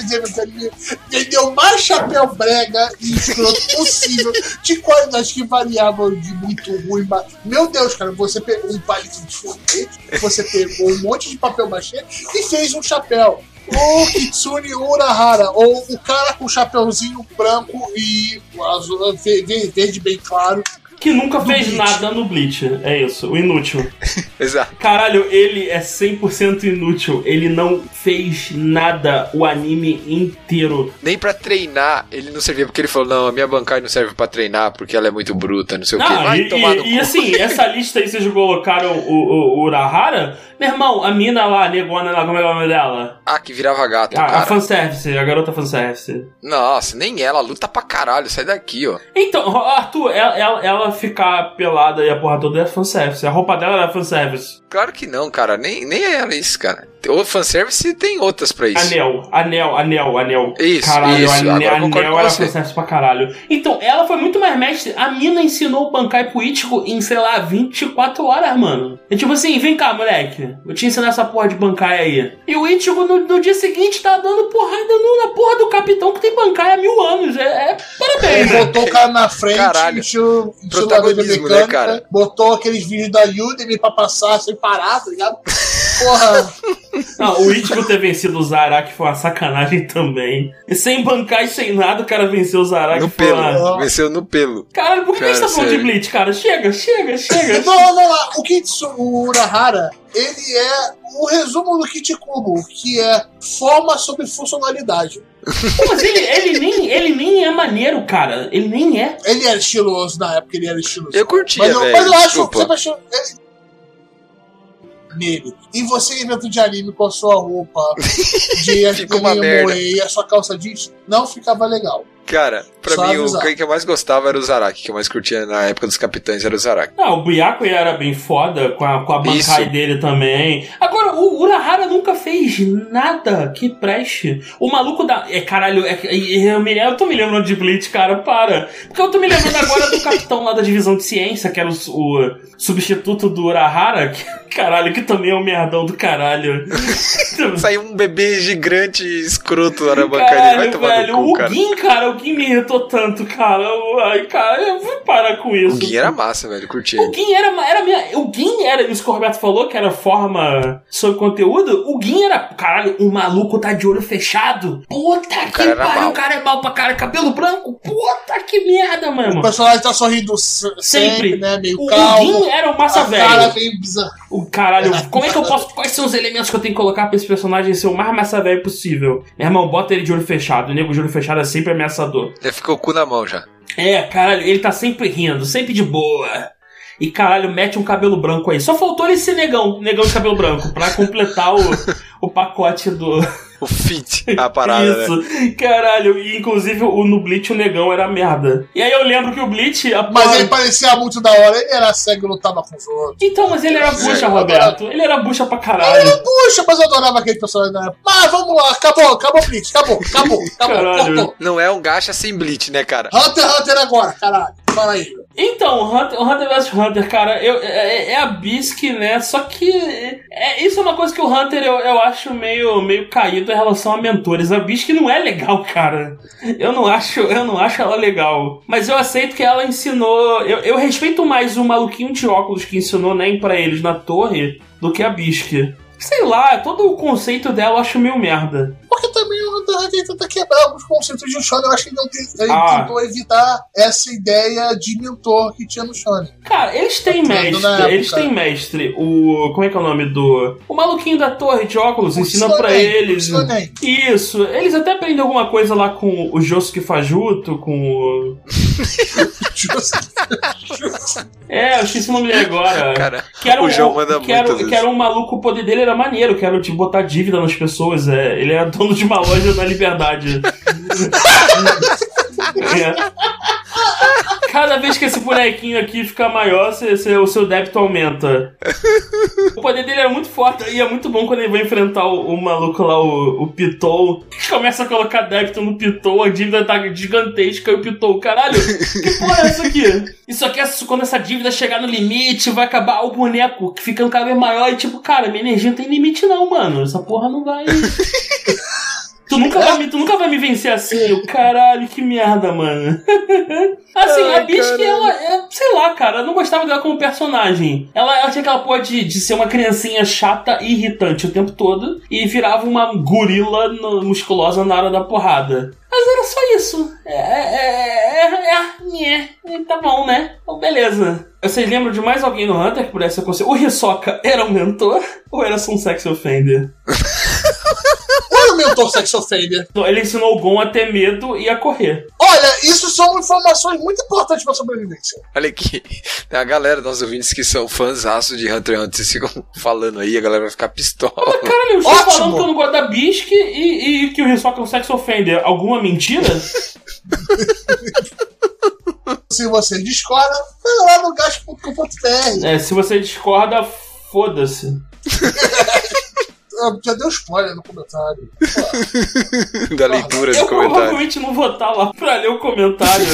ele vendeu mais chapéu brega e escroto possível, de qualidade que variavam de muito ruim. Mas... Meu Deus, cara, você pegou um palito de sorvete, você pegou um monte de papel machê e fez um chapéu. O Kitsune Urahara, ou o cara com chapéuzinho branco e azul, ve- verde bem claro. Que nunca fez Bleach. nada no Bleach. É isso, o inútil. [LAUGHS] Exato. Caralho, ele é 100% inútil. Ele não fez nada o anime inteiro. Nem pra treinar ele não servia, porque ele falou: não, a minha bancária não serve pra treinar porque ela é muito bruta, não sei o quê. Não, Vai e, tomar no e- e cu. assim, essa [LAUGHS] lista aí vocês colocaram o, o, o Urahara. Meu irmão, a mina lá, a negona lá, como é o nome dela? Ah, que virava gato, A, a cara. fanservice, a garota fanservice. Nossa, nem ela, luta pra caralho, sai daqui, ó. Então, Arthur, ela, ela, ela ficar pelada e a porra toda é fanservice. A roupa dela era fanservice. Claro que não, cara. Nem, nem era isso, cara. O fanservice tem outras pra isso. Anel, anel, anel, anel. Isso, caralho, isso, ane- agora eu anel era você. fanservice pra caralho. Então, ela foi muito mais mestre. A mina ensinou o Bankai pro Ichigo em, sei lá, 24 horas, mano. É tipo assim, vem cá, moleque. Vou te ensinar essa porra de Bankai aí. E o Ichigo, no, no dia seguinte, tá dando porrada no- na porra do capitão que tem Bankai há mil anos. É, é parabéns, Ele né? botou o cara na frente, Caralho. encheu, encheu Protagonismo, laranja né, cara? botou aqueles vídeos da Udemy pra passar sem parar, tá ligado? Porra, Não, [LAUGHS] o Ichigo ter vencido o Zaraki foi uma sacanagem também. E sem bancar e sem nada, o cara venceu o Zaraki. No pelo. uma- Venceu no pelo. Caralho, por que, que a gente tá Cara, falando de. Bleach, cara? Chega, chega, chega. [LAUGHS] não, vamos lá. O Kitsu, o Urahara, ele é o resumo do Kitikubo, que é forma sobre funcionalidade. Mas ele, ele, nem, ele nem é maneiro, cara. Ele nem é. Ele era estiloso na época, ele era estiloso. Eu curtia, mas, eu, velho, mas eu acho desculpa. que você vai achar. ele- Nele. E você, evento de anime com a sua roupa [LAUGHS] de anime e a sua calça jeans, não ficava legal. Cara, pra Só mim, o avisar. que eu mais gostava era o Zaraki, que eu mais curtia na época dos capitães era o Zaraki. Ah, o Byaku era bem foda, com a, com a Isso. Bankai dele também. Agora, o Urahara nunca fez nada que preste. O maluco da. É, caralho, é, é, eu, me, eu tô me lembrando de Bleach, cara, para. Porque eu tô me lembrando agora do capitão lá da divisão de ciência, que era o, o substituto do Urahara. Que, caralho, que também é um merdão do caralho. [LAUGHS] Saiu um bebê gigante escroto na bancada dele. Vai tomar velho, no cu, o cara. Gin, cara, o Gin me irritou tanto, cara. Ai, cara, eu vou parar com isso. O Gui era massa, velho. Curti O. Gin era, era minha. O Gin era. Isso que o Roberto falou, que era forma sobre conteúdo. O Gin era. Caralho, o maluco tá de olho fechado. Puta que cara era pariu, mal. o cara é mal pra cara. Cabelo branco. Puta que merda, O mano. personagem tá sorrindo se- sempre, Sempre. né? Meio O, o calmo. Gin era o massa a cara velho. meio bizarro. O caralho, como é que eu posso. Quais são os elementos que eu tenho que colocar pra esse personagem ser o mais massa velho possível? Meu irmão, bota ele de olho fechado. O nego de olho fechado é sempre ameaçador. Já ficou o cu na mão já. É, caralho, ele tá sempre rindo, sempre de boa. E caralho, mete um cabelo branco aí. Só faltou ele ser negão, negão de cabelo branco, pra completar o, [LAUGHS] o pacote do. O fit, a [LAUGHS] parada, né? Isso, caralho. E inclusive o, no Bleach o negão era merda. E aí eu lembro que o Bleach. A Mas ele parecia muito da hora. Ele era cego e lutava com os outros. Então, mas ele era bucha, Roberto. Ele era bucha pra Ele caralho. era bucha, mas eu adorava aquele personagem na época. Mas vamos lá, acabou, acabou o Blitz, acabou, acabou, acabou, Caralho. cortou. Não é um gacha sem bleach, né, cara? Hunter Hunter agora, caralho. Fala aí. Então, Hunter, Hunter vs Hunter, cara, eu, é, é a Bisque, né? Só que é, isso é uma coisa que o Hunter eu, eu acho meio, meio caído em relação a mentores. A Bisque não é legal, cara. Eu não acho, eu não acho ela legal. Mas eu aceito que ela ensinou. Eu, eu respeito mais o maluquinho de óculos que ensinou nem pra eles na torre do que a Bisque. Sei lá, todo o conceito dela eu acho meio merda. Porque também o Hunter tenta quebrar alguns conceitos de Shonen. Eu acho que ele, tem, ele Ah. tentou evitar essa ideia de mentor que tinha no Shonen. Cara, eles têm Tá mestre, na época. eles têm mestre. O. Como é que é o nome do. O maluquinho da torre de óculos ensina Ensinou pra nem, eles. Isso, eles até aprendem alguma coisa lá com o Josuke Fajuto, com o. [LAUGHS] É, eu esqueci o nome dele agora. Cara, que era o um, João manda que era, que era um maluco, o poder dele era maneiro, que era tipo botar dívida nas pessoas. É, ele era dono de uma loja na liberdade. [LAUGHS] É. Cada vez que esse bonequinho aqui fica maior, cê- cê- o seu débito aumenta. O poder dele era muito forte e é muito bom quando ele vai enfrentar o, o maluco lá, o, o Pitou. Começa a colocar débito no Pitou, a dívida tá gigantesca e o Pitou, caralho, que porra é essa aqui? Isso aqui é quando essa dívida chegar no limite, vai acabar o boneco ficando cada vez maior e tipo, cara, minha energia não tem limite não, mano. Essa porra não vai. Tu nunca, vai me, tu nunca vai me vencer assim, eu, caralho, que merda, mano. [LAUGHS] assim, a Ai, Bisque, caralho. ela, é, sei lá, cara, eu não gostava dela como personagem. Ela, ela tinha aquela porra de, de ser uma criancinha chata e irritante o tempo todo e virava uma gorila no- musculosa na hora da porrada. Mas era só isso. É, é, é, é, é, é, tá bom, né? Então, beleza. Vocês lembram de mais alguém no Hunter que pudesse acontecer? O Hisoka era um mentor ou era só um sex offender? [LAUGHS] Mentor sex offender. Ele ensinou o Gon a ter medo e a correr. Olha, isso são informações muito importantes pra sobrevivência. Olha aqui, [LAUGHS] tem a galera, nossos ouvintes que são fãs de Hunter x Hunter, vocês ficam falando aí, a galera vai ficar pistola. Caralho, eu estou Ótimo. falando que eu não gosto da Bisque e, e que o Hisoka é um sex offender. Alguma mentira? [LAUGHS] Se você discorda, vai lá no gasto.com.br. é, se você discorda, foda-se. [LAUGHS] Ah, Já deu spoiler no comentário. [LAUGHS] da leitura do Eu comentário. provavelmente não vou estar lá pra ler o comentário.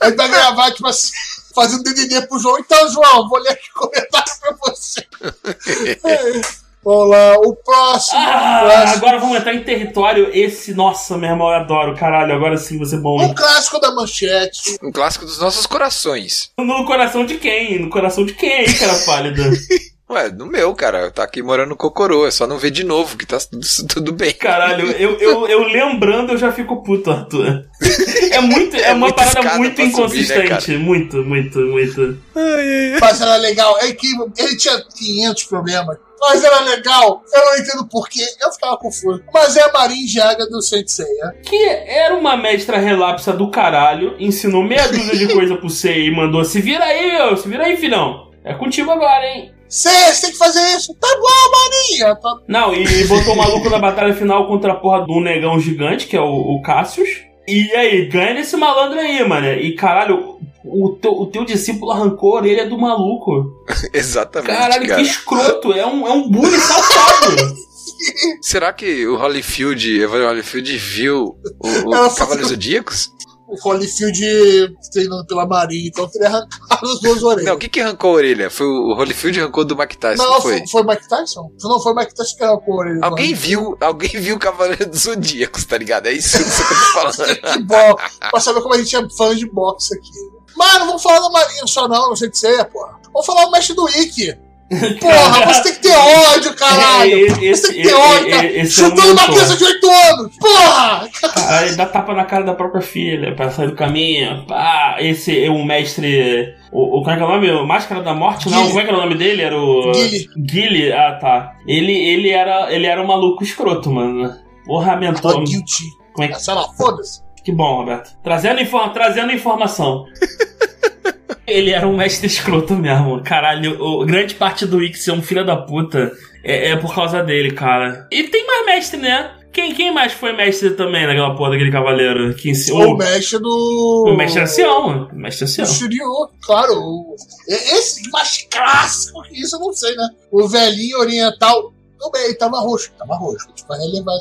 Aí vai gravar, tipo assim, fazendo DDD pro João. Então, João, vou ler aqui o comentário pra você. [LAUGHS] Vamos lá, o próximo. Ah, próximo. agora vamos entrar em território. Esse, nossa, meu irmão, eu adoro. Caralho, agora sim você é bom. Um clássico da manchete. Um clássico dos nossos corações. No coração de quem? No coração de quem, aí, cara pálida? [LAUGHS] Ué, no meu, cara, tá aqui morando no Cocorô, é só não ver de novo, que tá tudo, [LAUGHS] tudo bem. Caralho, eu, eu, eu lembrando eu já fico puto, Arthur. É muito, [LAUGHS] é, É uma parada muito pra subir, né, inconsistente. muito, muito, muito. Mas era legal. É que ele tinha 500 problemas. Mas era legal. Eu não entendo porquê. Eu ficava confuso. Mas é a Marin Jaga do Senseiya. Que era uma mestra relapsa do caralho, ensinou meia dúzia de coisa pro Sei e mandou se vira aí, se vira aí, filhão. É contigo agora, hein? Cê, você tem que fazer isso. Tá bom, Marinha. Tá... Não, e botou o maluco na batalha final contra a porra do negão gigante, que é o, o Cassius. E aí, ganha nesse malandro aí, mano. E caralho, o teu, o teu discípulo arrancou a orelha do maluco. [LAUGHS] Exatamente, Caralho, cara. que escroto. É um, é um bullying safado. [LAUGHS] Será que o Holyfield, Evan Holyfield viu o, o Cavaleiros Zodíacos? O Holyfield treinando pela Marinha, então teria arrancado as duas orelhas. Não, quem que arrancou a orelha? Foi o Holyfield que arrancou do Mike Tyson, Não, não foi? foi, foi Mike Tyson? Não, foi Mike Tyson que arrancou a orelha. Alguém viu, alguém viu o Cavaleiro dos Zodíacos, tá ligado? É isso, que eu tô [LAUGHS] falando. de boxe. pra saber como a gente é fã de boxe aqui. Mano, vamos falar da Marinha só não, não sei o que você é, porra. Vamos falar o mestre do Wiki. Porra, você tem que ter ódio, caralho. É, esse- você tem que ter ódio, cara. é Chutando uma criança de 8 anos. Porra! Aí dá tapa na cara da própria filha pra sair do caminho. Pá, esse é o mestre. O, o, como é que é o nome? O Máscara da Morte? Não, como é que era o nome dele? Era o. Guile. Guile, ah tá. Ele, ele, era, ele era um maluco escroto, mano. Porra, mentor. Tô guilty. Como é que. Sei lá, foda-se. Que bom, Roberto. Trazendo, informa, trazendo informação. [LAUGHS] Ele era um mestre escroto mesmo. Caralho, o, grande parte do Ix ser um filho da puta é, é por causa dele, cara. E tem mais mestre, né? Quem, quem mais foi mestre também naquela porra daquele cavaleiro que O mestre do. O mestre ancião. O mestre O ancião. Shiryu, claro. o- Esse mais clássico que isso eu não sei, né? O velhinho oriental. Também, ele tava roxo. Tava roxo. Tipo, vai relevar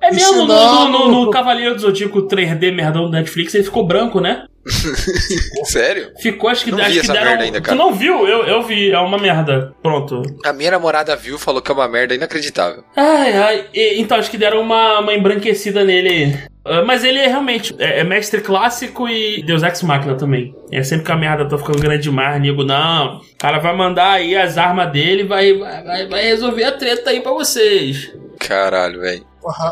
É mesmo, no, no, no, no Cavaleiro do Zodíaco 3D merdão do Netflix, ele ficou branco, né? [LAUGHS] Sério? Ficou, acho que, Não acho vi que essa deram. merda ainda, cara. Tu não viu? Eu, eu vi, é uma merda. Pronto. A minha namorada viu, falou que é uma merda inacreditável. Ai, ai. E- então, acho que deram uma, uma embranquecida nele aí. Ah, Mas ele é realmente é, é mestre clássico e Deus Ex Machina também. É sempre que a merda tá ficando grande demais, nego. Não, o cara vai mandar aí as armas dele e vai, vai, vai- vai resolver a treta aí pra vocês. Caralho, velho.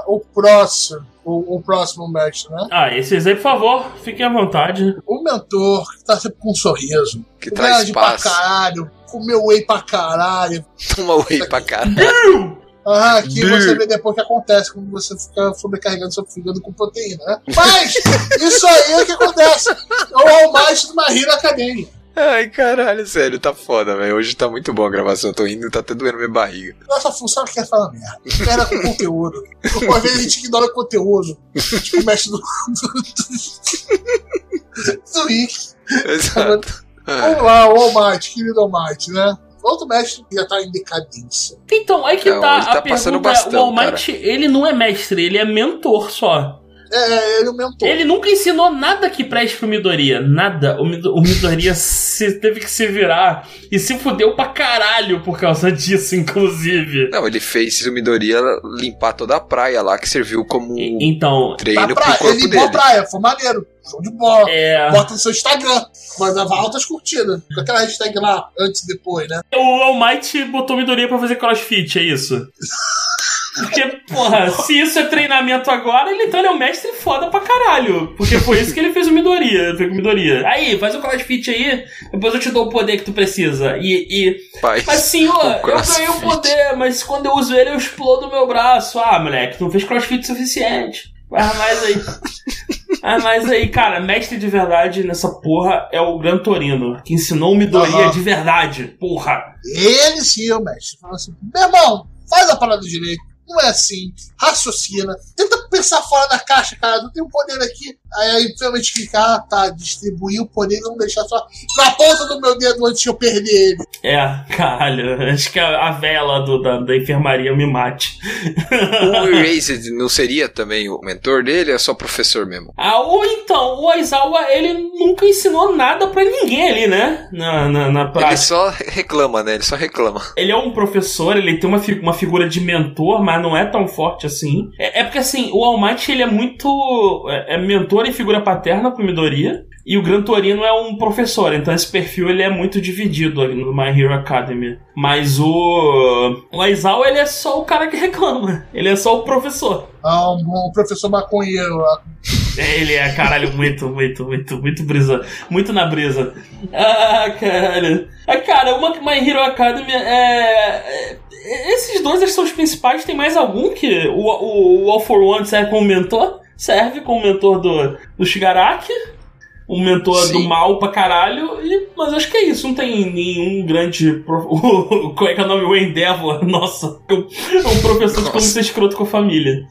O próximo. O, o próximo mestre, né? Ah, esses aí, por favor, fiquem à vontade. O mentor que tá sempre com um sorriso. Que traz Grande pra paz. caralho. Comeu whey pra caralho. Toma whey pra caralho. Ah, que você vê depois o que acontece quando você fica sobrecarregando seu fígado com proteína, né? [LAUGHS] Mas, isso aí é o que acontece. É o Might do My Hero Academia. Ai, caralho, sério, tá foda, velho. Hoje tá muito bom a gravação. Eu tô indo, tá até doendo minha barriga. Nossa função é que é falar merda. Era com conteúdo. Uma vez a gente ignora o conteúdo. Tipo, o mestre do. do, do Rick. Exato. Vamos lá, o All Might, querido All Might, né? Outro mestre que já tá em decadência. Então, aí que É, tá ele tá a passando pergunta. bastão, o All Might, ele não é mestre, ele é mentor só. É, ele é o mentor. Ele nunca ensinou nada que preste pro Midoriya. Nada. O, Mido- o Midoriya se, teve que se virar e se fudeu pra caralho por causa disso, inclusive. Não, ele fez o Midoriya limpar toda a praia lá, que serviu como E- Então, treino Tá pro pra, corpo ele limpou a dele. praia, foi maneiro. Show de bola. é. Bota no seu Instagram. Mandava altas curtidas. Com aquela hashtag lá, antes e depois, né? O All Might botou o Midoriya pra fazer crossfit, é isso? [LAUGHS] Porque, porra, se isso é treinamento agora, ele então ele é um mestre foda pra caralho. Porque foi isso que ele fez o Midoriya. Fez com o Midoriya. Aí, faz o crossfit aí, depois eu te dou o poder que tu precisa. E, e Pai. Mas senhor, eu ganhei o poder, mas quando eu uso ele, eu explodo o meu braço. Ah, moleque, tu não fez crossfit suficiente. Vai mais aí. Ah, mas aí, cara, mestre de verdade nessa porra é o Gran Torino, que ensinou o Midoriya Aham. de verdade. Porra. Ele sim é o mestre. Falou assim: meu irmão, faz a parada direito. Não é assim. Raciocina. Tenta pensar fora da caixa, cara. Não tem um poder aqui. Aí, aí finalmente clicar, ah, tá. Distribuir o poder e não deixar só na ponta do meu dedo antes de eu perder ele. É, caralho, acho que a, a vela do, da, da enfermaria me mate. O [LAUGHS] Erased não seria também o mentor dele? É só professor mesmo? Ah, ou então, o Aizawa, ele nunca ensinou nada pra ninguém ali, né? Na, na, na Ele prática. só reclama, né? Ele só reclama. Ele é um professor, ele tem uma, fi- uma figura de mentor, mas não é tão forte assim. É, é porque assim, o All Might, ele é muito. É, é mentor e figura paterna pro Midoriya. E o Gran Torino é um professor, então esse perfil ele é muito dividido ali no My Hero Academy. Mas o. O Aizawa, ele é só o cara que [LAUGHS] reclama. Ele é só o professor. Ah, um, um professor maconheiro lá. É, Ele é, caralho, muito, muito, muito, muito brisa. Muito na brisa. Ah, caralho. Ah, cara, uma My Hero Academy é. é- Esses dois que são os principais. Tem mais algum que o, o, o All for One serve como mentor? Serve como mentor do, do Shigaraki. Um mentor Sim. do mal pra caralho. E, mas acho que é isso. Não tem nenhum grande. Pro, [LAUGHS] qual é que é o nome? O Endeavor. [LAUGHS] Nossa. É um professor de como Nossa. ser escroto com a família.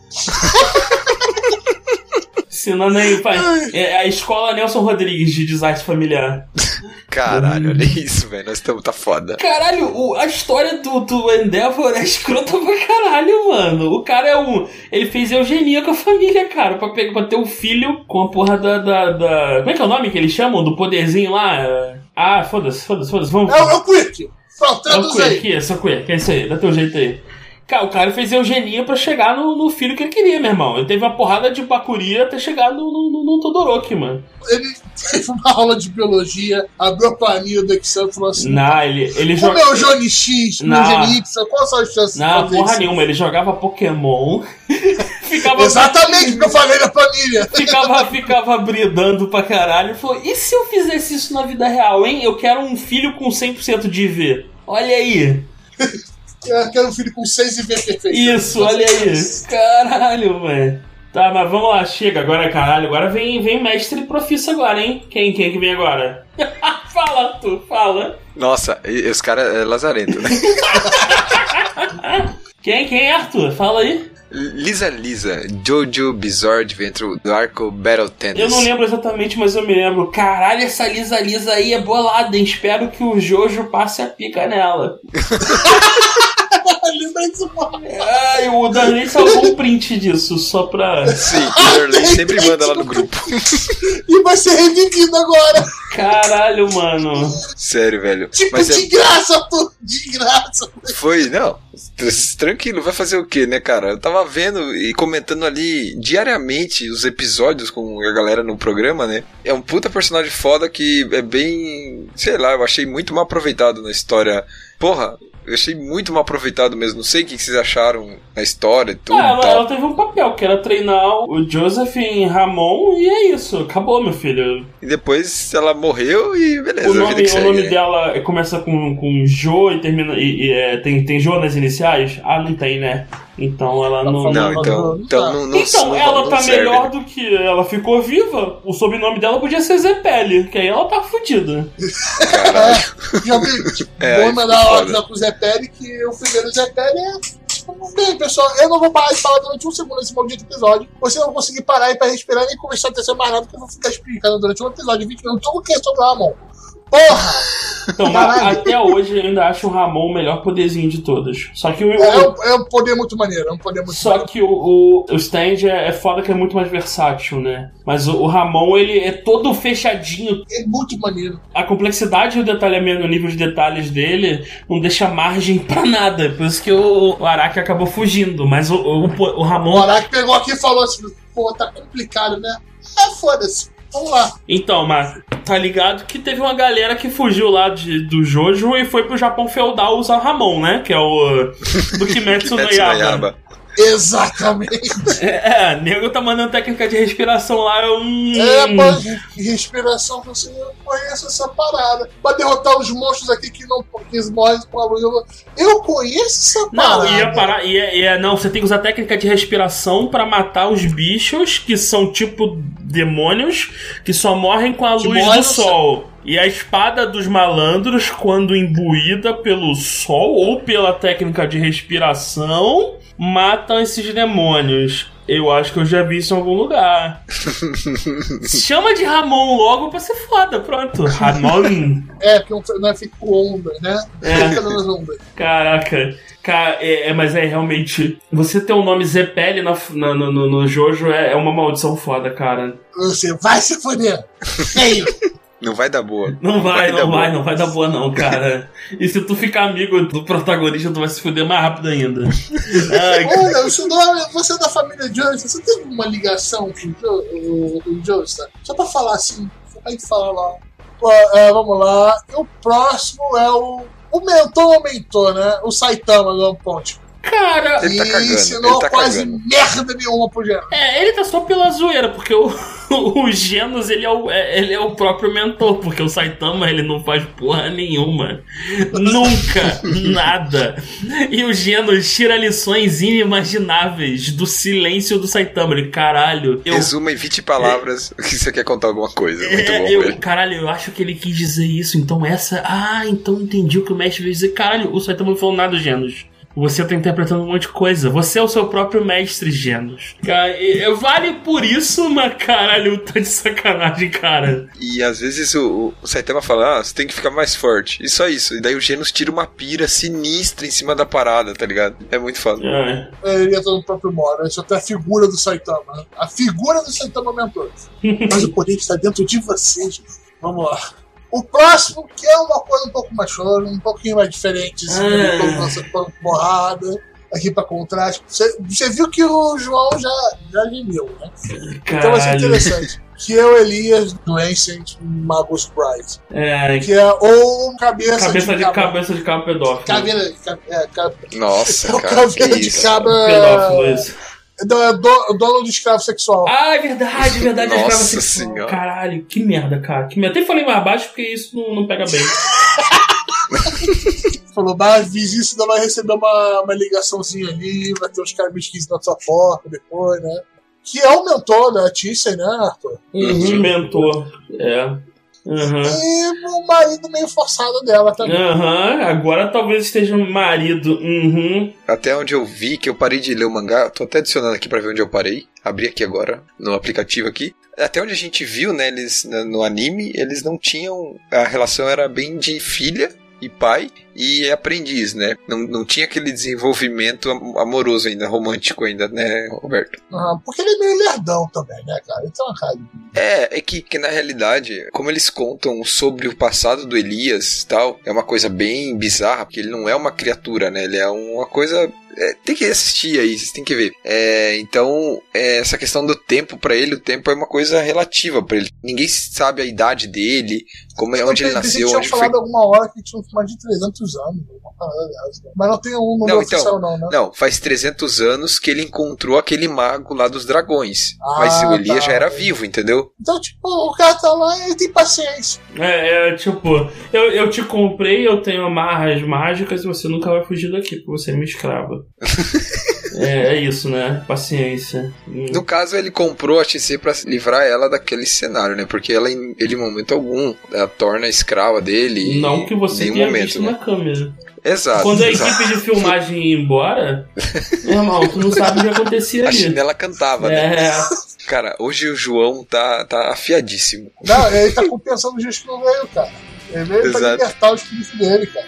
Ensinando aí, pai. É a escola Nelson Rodrigues de desastre familiar. [LAUGHS] Caralho, olha isso, velho. Nós estamos tá foda. Caralho, o- a história do, do Endeavor é escrota pra caralho, mano. O cara é um. Ele fez eugenia com a família, cara, pra, pegar, pra ter um filho com a porra da, da, da- Como é que é o nome que eles chamam? Do poderzinho lá? Ah, foda-se, foda-se, foda-se. Vamos. É o, é o Quick. É o traduz aí. Quirk, essa Quirk, é isso aí, dá teu jeito aí. Cara, o cara fez eugenia pra chegar no, no filho que ele queria, meu irmão. Ele teve uma porrada de bacuri até chegar no, no, no, Todoroki, mano. Ele teve uma aula de biologia, abriu a planilha do Excel e falou assim: Não, ele, ele Como joga. é o Johnny X, o. Johnny Y, qual são as chances de Não, fazer porra nenhuma, ele jogava Pokémon. [LAUGHS] ficava [LAUGHS] Exatamente o que eu falei na planilha. [LAUGHS] ficava, ficava bridando pra caralho. Falou, e se eu fizesse isso na vida real, hein? Eu quero um filho com 100% de IV. Olha aí. Eu quero um filho com 6 e V perfeito. Isso, olha aí. Caralho, velho. Tá, mas vamos lá, chega agora, caralho. Agora vem, vem mestre profissa agora, hein? Quem, quem que vem agora? [LAUGHS] fala, tu, fala. Nossa, e- os caras é lazarento, né? [LAUGHS] Quem, quem, Arthur? Fala aí. Lisa Lisa, Jojo Bizarre Adventure do arco Battle Tennis. Eu não lembro exatamente, mas eu me lembro. Caralho, essa Lisa Lisa aí é bolada, hein? Espero que o Jojo passe a pica nela. [LAUGHS] Lembra disso, mano? Ai, o Darley salvou um print disso, só pra. Sim, o Darley sempre [LAUGHS] manda lá no grupo. E vai ser revivido agora. Caralho, mano. Sério, velho. Tipo, Mas de é, graça, tu. De graça. foi, não. tr- Tranquilo, vai fazer o quê, né, cara? Eu tava vendo e comentando ali diariamente os episódios com a galera no programa, né? É um puta personagem foda que é bem. Sei lá, eu achei muito mal aproveitado na história. Porra, eu achei muito mal aproveitado mesmo. Não sei o que vocês acharam na história e tudo Ah, ela, ela teve um papel, que era treinar o Joseph em Ramon, e é isso. Acabou, meu filho. E depois ela morreu e beleza, O nome, o segue, nome né? dela começa com, com Jo e termina. E, e, é, tem, tem Jo nas iniciais? Ah, não tem, né? Então ela não. falando- Não, então, Não, então tá. não, não Então, não- ela não tá serve, melhor do que ela ficou viva. O sobrenome dela podia ser Zepeli, que aí ela tá fudida. Caralho. [LAUGHS] Já vi, tipo, É, vou mandar foda. ordem pro Zé Pérez que o primeiro Zé Pérez é. tipo, Bem, pessoal, eu não vou parar de falar durante um segundo nesse maldito episódio. Você não vai conseguir parar aí pra respirar nem conversar atenção mais nada, porque eu vou ficar explicando durante um episódio de 20 minutos tudo o que é sobre o Ramon. Porra! Então, mas Caralho. até hoje eu ainda acho o Ramon o melhor poderzinho de todos. Só que o. É um, é um poder muito maneiro, é um poder muito Só maneiro. que o, o, o Stand é, é foda que é muito mais versátil, né? Mas o, o Ramon, ele é todo fechadinho. É muito maneiro. A complexidade e o detalhamento, o nível de detalhes dele, não deixa margem pra nada. Por isso que o, o Araki acabou fugindo. Mas o, o, o O Ramon. Araki pegou aqui e falou assim: pô, tá complicado, né? É, foda-se. Vamos lá. Então, mas tá ligado que teve uma galera que fugiu lá de, do Jojo e foi pro Japão feudal usar Ramon, né? Que é o. [LAUGHS] Do Kimetsu no Kimetsu no Yaba. Exatamente. [LAUGHS] É, nego tá mandando técnica de respiração lá. Eu, hum, É, pô, de respiração, você eu conheço essa parada. Pra derrotar os monstros aqui que não que morrem com a lua. Eu conheço essa Não, parada. ia parar. Ia, ia, não, você tem que usar técnica de respiração pra matar os bichos que são tipo demônios que só morrem com a Que luz do sol. E a espada dos malandros, quando imbuída pelo sol ou pela técnica de respiração, matam esses demônios. Eu acho que eu já vi isso em algum lugar. [LAUGHS] Chama de Ramon logo pra ser foda, pronto. Ramon. [LAUGHS] É, porque não é fica com onda, né? É. Fica nas ondas. Caraca. Cara, é, é- mas é realmente. Você ter o nome Zepeli na, na- no, no, no Jojo é, é uma maldição foda, cara. Você vai se foder. É isso. Não vai dar boa. Não vai, dar não vai, boa. não vai dar boa, não, cara. E se tu ficar amigo do protagonista, tu vai se fuder mais rápido ainda. Ai, Olha, não é- você é da família Johnson, você teve uma ligação com o, jo, o, o Joestar? Só pra falar assim, a gente fala lá. É, vamos lá. E o próximo é o. O mentor ou mentor, né? O Saitama do Punch. Cara, Ele tá cagando, ensinou ele tá quase cagando. merda nenhuma pro Geral. é, ele tá só pela zoeira, porque o, [LAUGHS] o Genos, ele é o, é- ele é o próprio mentor, porque o Saitama, ele não faz porra nenhuma. Nunca, [LAUGHS] nada. E o Genos tira lições inimagináveis do silêncio do Saitama. Ele, caralho, eu Resuma em 20 palavras que você quer contar alguma coisa. Muito É, bom, eu, caralho, eu acho que ele quis dizer isso, então essa. Ah, então entendi o que o mestre veio dizer. Caralho, o Saitama não falou nada, Genos. Você tá interpretando um monte de coisa. Você é o seu próprio mestre, Genos. Cara, vale por isso, mas caralho, tá de sacanagem, cara. E às vezes o, o Saitama fala, ah, você tem que ficar mais forte. E só isso. E daí o Genos tira uma pira sinistra em cima da parada, tá ligado? É muito foda. É. Ele entra no próprio modo. Isso até a figura do Saitama. A figura do Saitama aumentou. [LAUGHS] Mas o poder está dentro de você, gente. Vamos lá. O próximo, que é uma coisa um pouco mais choro, um pouquinho mais diferente, assim, Ah. porrada, aqui pra contraste. Você, viu que o João já, já gemeu, né? Então vai ser Caralho. interessante. Que é o Elias do Ancient Magus Pride. É, Que é ou cabeça, cabeça de cabra. cabeça de cabo pedófilo. Caveira, ca- é, ca- Nossa, cara, caveira de isso. cabra. Pedófilo, isso. Do- é do- dono de escravo sexual. Ah, é verdade, é verdade. Nossa escrava sexual. Senhora. Caralho, que merda, cara. Que merda. Até falei mais baixo porque isso não, não pega bem. [LAUGHS] Falou, mas isso ainda vai receber uma, uma ligaçãozinha ali, vai ter uns caras esquisitos na sua porta depois, né? Que é o mentor da Tissy, né, Arthur? Uhum, mentor. É. Uhum. E o marido meio forçado dela também. Aham, agora talvez esteja um marido. Uhum. Até onde eu vi que eu parei de ler o mangá, tô até adicionando aqui pra ver onde eu parei. Abri aqui agora, no aplicativo aqui. Até onde a gente viu, né, eles no anime, eles não tinham. A relação era bem de filha e pai e aprendiz, né? Não, não tinha aquele desenvolvimento am- amoroso ainda, romântico ainda, né, Roberto? Ah, porque ele é meio lerdão também, né, cara? Então, cara. É, é que, que na realidade, como eles contam sobre o passado do Elias e tal, é uma coisa bem bizarra, porque ele não é uma criatura, né? Ele é uma coisa. é, tem que assistir aí, vocês têm que ver. É, então, é, essa questão do tempo pra ele, o tempo é uma coisa relativa pra ele. Ninguém sabe a idade dele, como é, onde ele nasceu, tinham onde foi. falado alguma hora que tinha mais de 300 anos, uma parada dessa. né? Mas não tem um número Não, então, oficial, não, né? Não, faz 300 anos que ele encontrou aquele mago lá dos dragões. mas Ah, o Elias tá. já era vivo, entendeu? Então, tipo, o cara tá lá e ele tem paciência. É, é tipo, eu, eu te comprei, eu tenho amarras mágicas e você nunca vai fugir daqui, porque você é minha escrava. [LAUGHS] é, é isso, né? Paciência. No caso, ele comprou a XC pra livrar ela daquele cenário, né? Porque ela, em ele, momento algum, a torna escrava dele. e Não que você tenha momento, visto né? na câmera. Exato. Quando a exato. equipe de filmagem ia embora, [LAUGHS] meu irmão, tu não sabe o que acontecia A ali. chinela cantava, né? É, Cara, hoje o João tá, tá afiadíssimo. Não, ele tá compensando os dias que não veio, cara. Ele veio pra Exato. libertar o espírito dele, cara.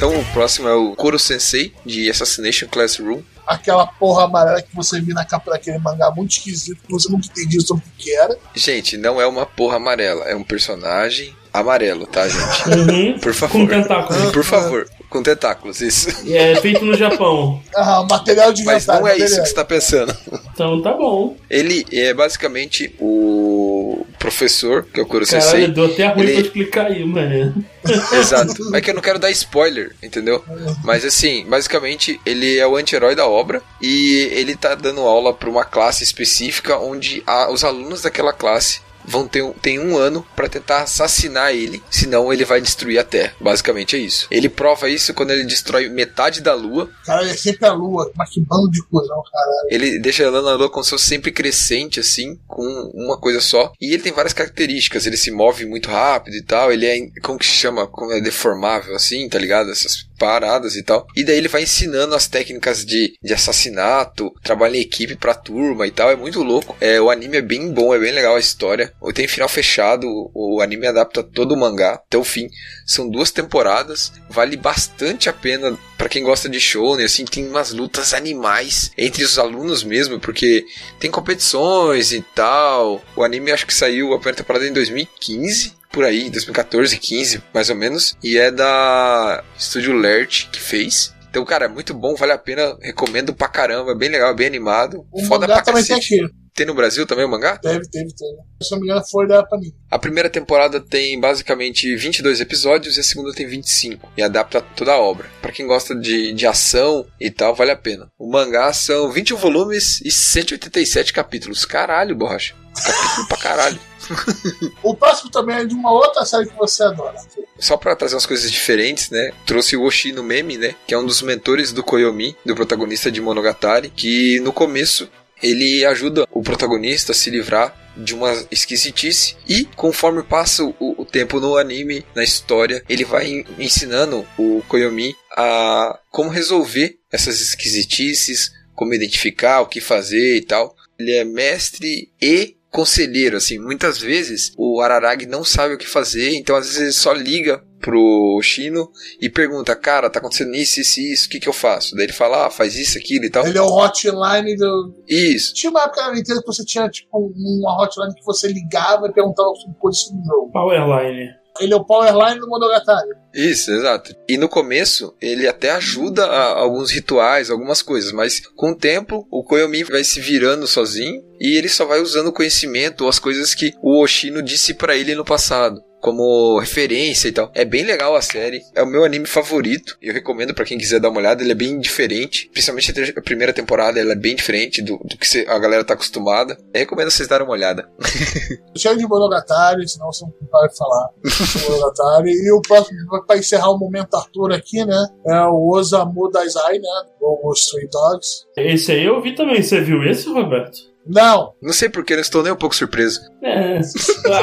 Então o próximo é o Kuro Sensei, de Assassination Classroom. Aquela porra amarela que você viu na capa daquele mangá muito esquisito, que você nunca entendia sobre o que era. Gente, não é uma porra amarela, é um personagem amarelo, tá, gente? uhum, Por com favor. tentáculos. Por favor, com tentáculos, isso. E é feito no Japão. [LAUGHS] Ah, material de Mas não é isso beleza. que você tá pensando. Então tá bom. Ele é basicamente o professor, que é o Kuro Caralho, Sensei. deu até ruim ele- pra explicar aí, mano. [LAUGHS] Exato. É que eu não quero dar spoiler, entendeu? Mas assim, basicamente, ele é o anti-herói da obra e ele tá dando aula pra uma classe específica onde a- os alunos daquela classe vão ter um, tem um ano pra tentar assassinar ele, senão ele vai destruir a Terra. Basicamente é isso. Ele prova isso quando ele destrói metade da Lua. Cara, é sempre a lua. Mas que bando de cuzão, caralho. Ele deixa ela na Lua como se fosse sempre crescente, assim, com uma coisa só. E ele tem várias características. Ele se move muito rápido e tal. Ele é, como que se chama? Como é deformável, assim, tá ligado? Essas paradas e tal. E daí ele vai ensinando as técnicas de, de assassinato, trabalho em equipe pra turma e tal. É muito louco. É, o anime é bem bom, é bem legal a história. Tem final fechado. O, o anime adapta todo o mangá até o fim. São duas temporadas. Vale bastante a pena Pra quem gosta de shonen, assim, tem umas lutas animais entre os alunos mesmo, porque tem competições e tal. O anime acho que saiu a primeira temporada em 2015, por aí, 2014, 15, mais ou menos. E é da Estúdio Lert que fez. Então, cara, é muito bom, vale a pena, recomendo pra caramba, é bem legal, bem animado. O foda mangá pra também tem cacete. aqui. Tem no Brasil também o mangá? Teve, teve, teve. Se não me engano, foi da Panini. A primeira temporada tem basicamente 22 episódios e a segunda tem 25. E adapta toda a obra. Pra quem gosta de, de ação e tal, vale a pena. O mangá são 21 volumes e 187 capítulos. Caralho, borracha. Capítulo pra caralho. [LAUGHS] O próximo também é de uma outra série que você adora. Só pra trazer umas coisas diferentes, né? Trouxe o Oshi no meme, né? Que é um dos mentores do Koyomi, do protagonista de Monogatari, que no começo ele ajuda o protagonista a se livrar de uma esquisitice e conforme passa o, o tempo no anime, na história, ele vai en- ensinando o Koyomi a como resolver essas esquisitices, como identificar, o que fazer e tal. Ele é mestre e conselheiro, assim, muitas vezes o Araragi não sabe o que fazer, então às vezes ele só liga pro Shino e pergunta, cara, tá acontecendo isso, isso, e isso, o que que eu faço? Daí ele fala, ah, faz isso, aquilo e tal. Ele é o hotline do. Isso, Tinha uma época na Nintendo que você tinha tipo uma hotline que você ligava e perguntava sobre coisas do jogo. Powerline. Ele é o Powerline do Monogatari. Isso, exato. E no começo, ele até ajuda alguns rituais, algumas coisas, mas com o tempo, o Koyomi vai se virando sozinho e ele só vai usando o conhecimento ou as coisas que o Oshino disse pra ele no passado. Como referência e tal. É bem legal a série. É o meu anime favorito. Eu recomendo pra quem quiser dar uma olhada. Ele é bem diferente. Principalmente a ter- a primeira temporada. Ela é bem diferente do, do que cê- a galera tá acostumada. Eu recomendo vocês darem uma olhada. [LAUGHS] Cheio de Monogatari, senão você não vai falar de Monogatari. E o próximo, pra encerrar o momento Arthur aqui, né? É o Osamu Daizai, né? Ou os Stray Dogs. Esse aí eu vi também. Você viu esse, Roberto? Não, Não sei porque, não estou nem um pouco surpreso. É.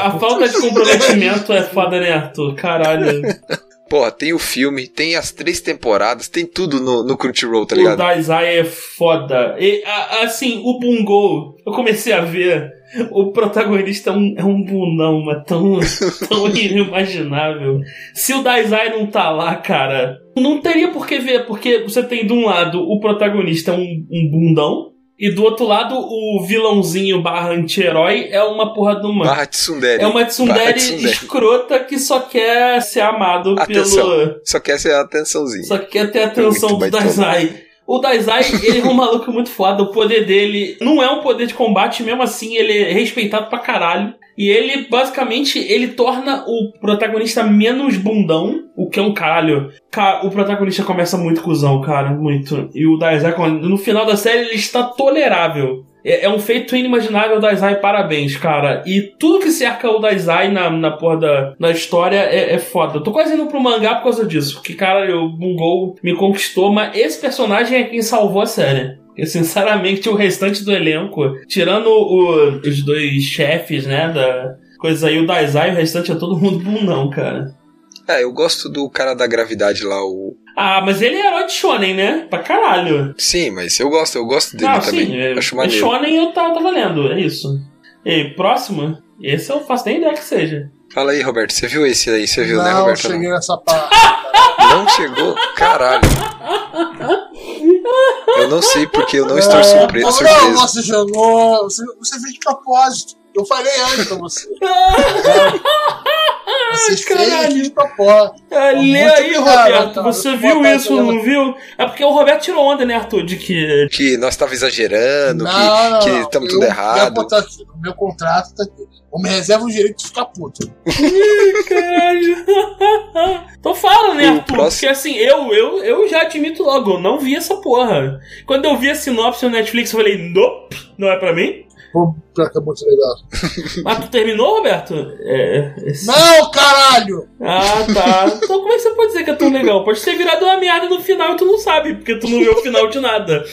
A falta de comprometimento é foda, né, Arthur? Caralho. [LAUGHS] Porra, tem o filme, tem as três temporadas, tem tudo no, no Crunchyroll, tá O ligado? Daizai é foda. E, a- assim, o Bungo, eu comecei a ver. O protagonista é um, é um bundão, mas tão, [LAUGHS] tão inimaginável. Se o Daizai não tá lá, cara, não teria por que ver, porque você tem de um lado o protagonista é um, um bundão, e do outro lado o vilãozinho barra anti-herói é uma porra de uma. Barra Tsundere. É uma tsundere tsundere. escrota que só quer ser amado Atenção. pelo. Só quer ser a atençãozinha. Só quer ter a atenção Muito do. Daizai. O Daizai, ele é um maluco muito foda. O poder dele não é um poder de combate, mesmo assim, ele é respeitado pra caralho. E ele, basicamente, ele torna o protagonista menos bundão, o que é um caralho. Ca- O protagonista começa muito cuzão, cara, muito. E o Daizai, no final da série, ele está tolerável. É, é um feito inimaginável, Daizai, parabéns, cara. E tudo que cerca o Daizai na, na porra da, da história é, é foda. Eu tô quase indo pro mangá por causa disso, porque, cara, o Bungo me conquistou, mas esse personagem é quem salvou a série. Porque, sinceramente, o restante do elenco, tirando o- os dois chefes, né, da coisa aí, o Daizai, o restante é todo mundo bundão, cara. É, eu gosto do cara da gravidade lá, o. Ah, mas ele é herói de shonen, né? Pra caralho. Sim, mas eu gosto, eu gosto dele Não, também. sim, é, Acho é maneiro. shonen eu tava, tava lendo, é isso. E próximo? Esse eu faço nem ideia que seja. Fala aí, Roberto, você viu esse aí? Você viu, né, não, Roberto? cheguei nessa [LAUGHS] parte. Não? não chegou? Caralho. [LAUGHS] Eu não sei porque eu não estou surpre Não, surpreso. você jogou. Você, você fez de propósito. Eu falei antes pra você. [LAUGHS] Você fez caralho. de propósito. É, lê aí, obrigado, Roberto. Você viu tarde, isso, não viu? É porque o Roberto tirou onda, né, Arthur? De que. Que nós tava exagerando, Não, que não, que não. estamos tudo eu errado. aqui, meu contrato tá aqui. Eu me reservo o direito de ficar puto. Caralho. [LAUGHS] então fala, né, Arthur? próximo- Porque assim, eu, eu, eu já admito logo, eu não vi essa porra. Quando eu vi a sinopse no Netflix, eu falei, nope, não é pra mim. É muito legal. Mas tu terminou, Roberto? É. esse- Não, caralho! Ah, tá. Então como é que você pode dizer que é tão legal? Pode ter virado uma merda no final e tu não sabe, porque tu não viu o final de nada.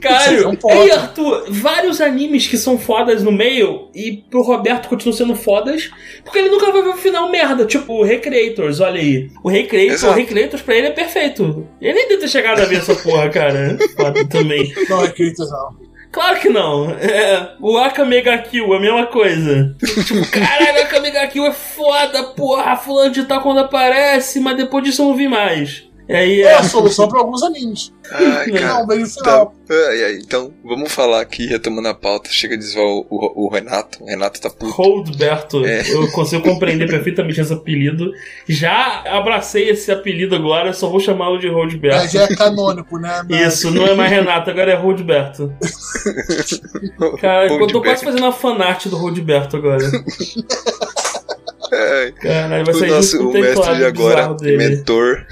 Caralho, ei, Arthur, vários animes que são fodas no meio e pro Roberto continuam sendo fodas, porque ele nunca vai ver o final merda. Tipo, o Recreators, olha aí. O Recreators, o. Recreators pra ele é perfeito. Ele nem deve ter chegado a ver essa porra, cara. [LAUGHS] Foda também. Não é Critas, não. Claro que não. É, o Akamega Kill, a mesma coisa. tipo, caralho, Akamega Kill é foda, porra. Fulano de tal quando aparece, mas depois disso eu não vi mais. E aí É é. a solução pra alguns animes. Ai, cara. Não, final. Ai, ai, então, vamos falar aqui, retomando a pauta. Chega de zoar o, o- o Renato. O Renato tá puto. Roldberto, É. eu consigo compreender perfeitamente esse apelido. Já abracei esse apelido agora, só vou chamá-lo de É, Roldberto. já é canônico, né? Na- [LAUGHS] Isso, não é mais Renato, agora é Roldberto. [LAUGHS] Cara, eu tô Roldberto. quase fazendo a fanart do Roldberto agora. [LAUGHS] Caralho, vai o sair nosso o mestre de agora, mentor.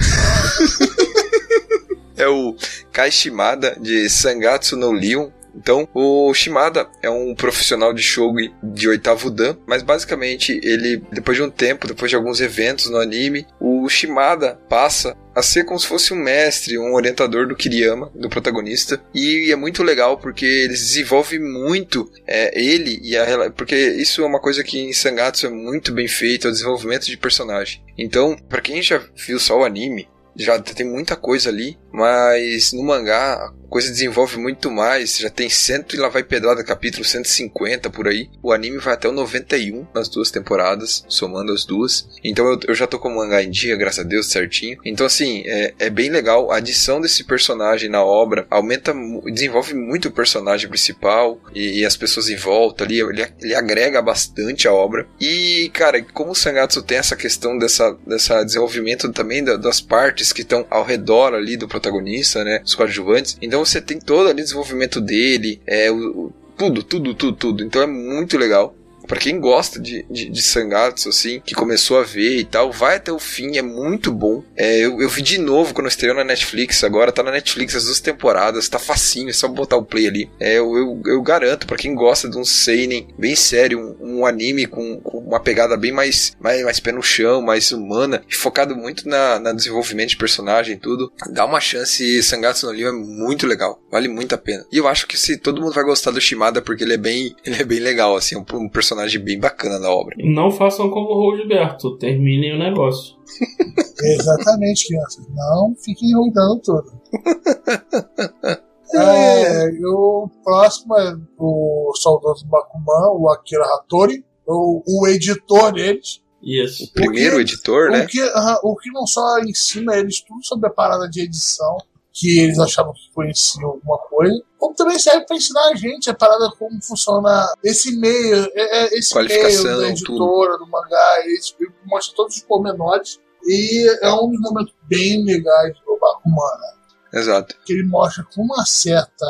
[LAUGHS] é o Kai Shimada de Sangatsu no Lion. Então, o Shimada é um profissional de shogi de oitavo dan, mas basicamente ele, depois de um tempo, depois de alguns eventos no anime, o Shimada passa a ser como se fosse um mestre, um orientador do Kiriyama, do protagonista, e é muito legal porque eles desenvolvem muito é, ele e a porque isso é uma coisa que em Sangatsu é muito bem feito, é o desenvolvimento de personagem. Então, pra quem já viu só o anime, já tem muita coisa ali, mas no mangá a coisa desenvolve muito mais, já tem cento e lá vai pedrada, capítulo 150 por aí. O anime vai até o 91 nas duas temporadas, somando as duas. Então eu, eu já tô com o mangá em dia, graças a Deus, certinho. Então assim, é, é bem legal a adição desse personagem na obra, aumenta, desenvolve muito o personagem principal e, e as pessoas em volta ali, ele, ele agrega bastante a obra. E cara, como o Sangatsu tem essa questão dessa, dessa desenvolvimento também da- das partes que estão ao redor ali do protagonista, né, os coadjuvantes, então você tem todo ali o desenvolvimento dele, é o, o- tudo, tudo, tudo, tudo. Então é muito legal. Pra quem gosta de, de, de Sangatsu, assim, que começou a ver e tal, vai até o fim, é muito bom. É, eu, eu vi de novo quando estreou na Netflix, agora tá na Netflix as duas temporadas, tá facinho, é só botar o play ali. É, eu, eu, eu garanto, pra quem gosta de um seinen bem sério, um, um anime com, com uma pegada bem mais, mais, mais pé no chão, mais humana, focado muito na, na desenvolvimento de personagem e tudo, dá uma chance, Sangatsu no Lion é muito legal, vale muito a pena. E eu acho que se todo mundo vai gostar do Shimada, porque ele é bem, [LAUGHS] ele é bem legal, assim, um, um personagem bem bacana da obra. Não façam como o Roldberto, terminem o negócio. [LAUGHS] Exatamente, crianças. Não fiquem enrolando tudo. [LAUGHS] É, e o próximo é o saudoso Bakuman, o Akira Hattori, o, o editor deles. Isso. Primeiro O que- editor, né? O que, aham, o que não só ensina eles tudo sobre a parada de edição, que eles achavam que conheciam alguma coisa, como também serve para ensinar a gente a parada como funciona esse meio, é, é, esse meio da editora, do mangá, esse, mostra todos os pormenores. E é um dos momentos bem legais do Bakuman, né? Exato. que ele mostra com uma certa,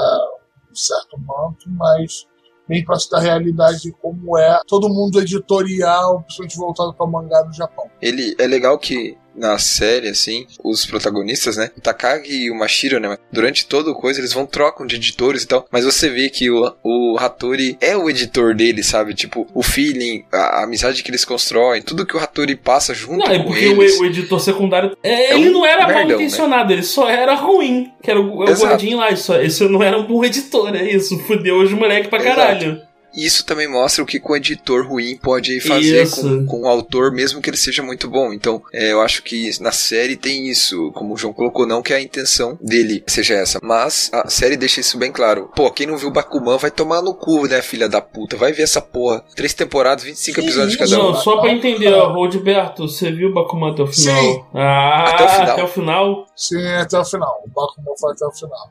um certo manto, mas bem próximo da realidade de como é todo mundo editorial, principalmente voltado para mangá no Japão. Ele é legal que na série, assim, os protagonistas, né? O Takagi e o Mashiro, né? Durante toda a coisa, eles vão trocam de editores e tal. Mas você vê que o, o Hattori é o editor dele, sabe? Tipo, o feeling, a, a amizade que eles constroem, tudo que o Hattori passa junto Não, é com porque eles. o, o editor secundário. é, É ele um não era mal merdão, intencionado, ele só era ruim. Que era o, o gordinho lá. Isso, isso não era um bom editor, é isso. Fudeu os moleques pra Exato. caralho. E isso também mostra o que o editor ruim pode fazer Isso. com, com o autor, mesmo que ele seja muito bom. Então, é, eu acho que na série tem isso, como o João colocou, não que a intenção dele seja essa. Mas a série deixa isso bem claro. Pô, quem não viu Bakuman vai tomar no cu, né, filha da puta? Vai ver essa porra. Três temporadas, 25 Que episódios cada um. Não, só pra entender, ó, Roldberto, você viu o Bakuman até o final? Sim. Ah, Até o final. Até o final? Sim, até o final. O Bakuman foi até o final.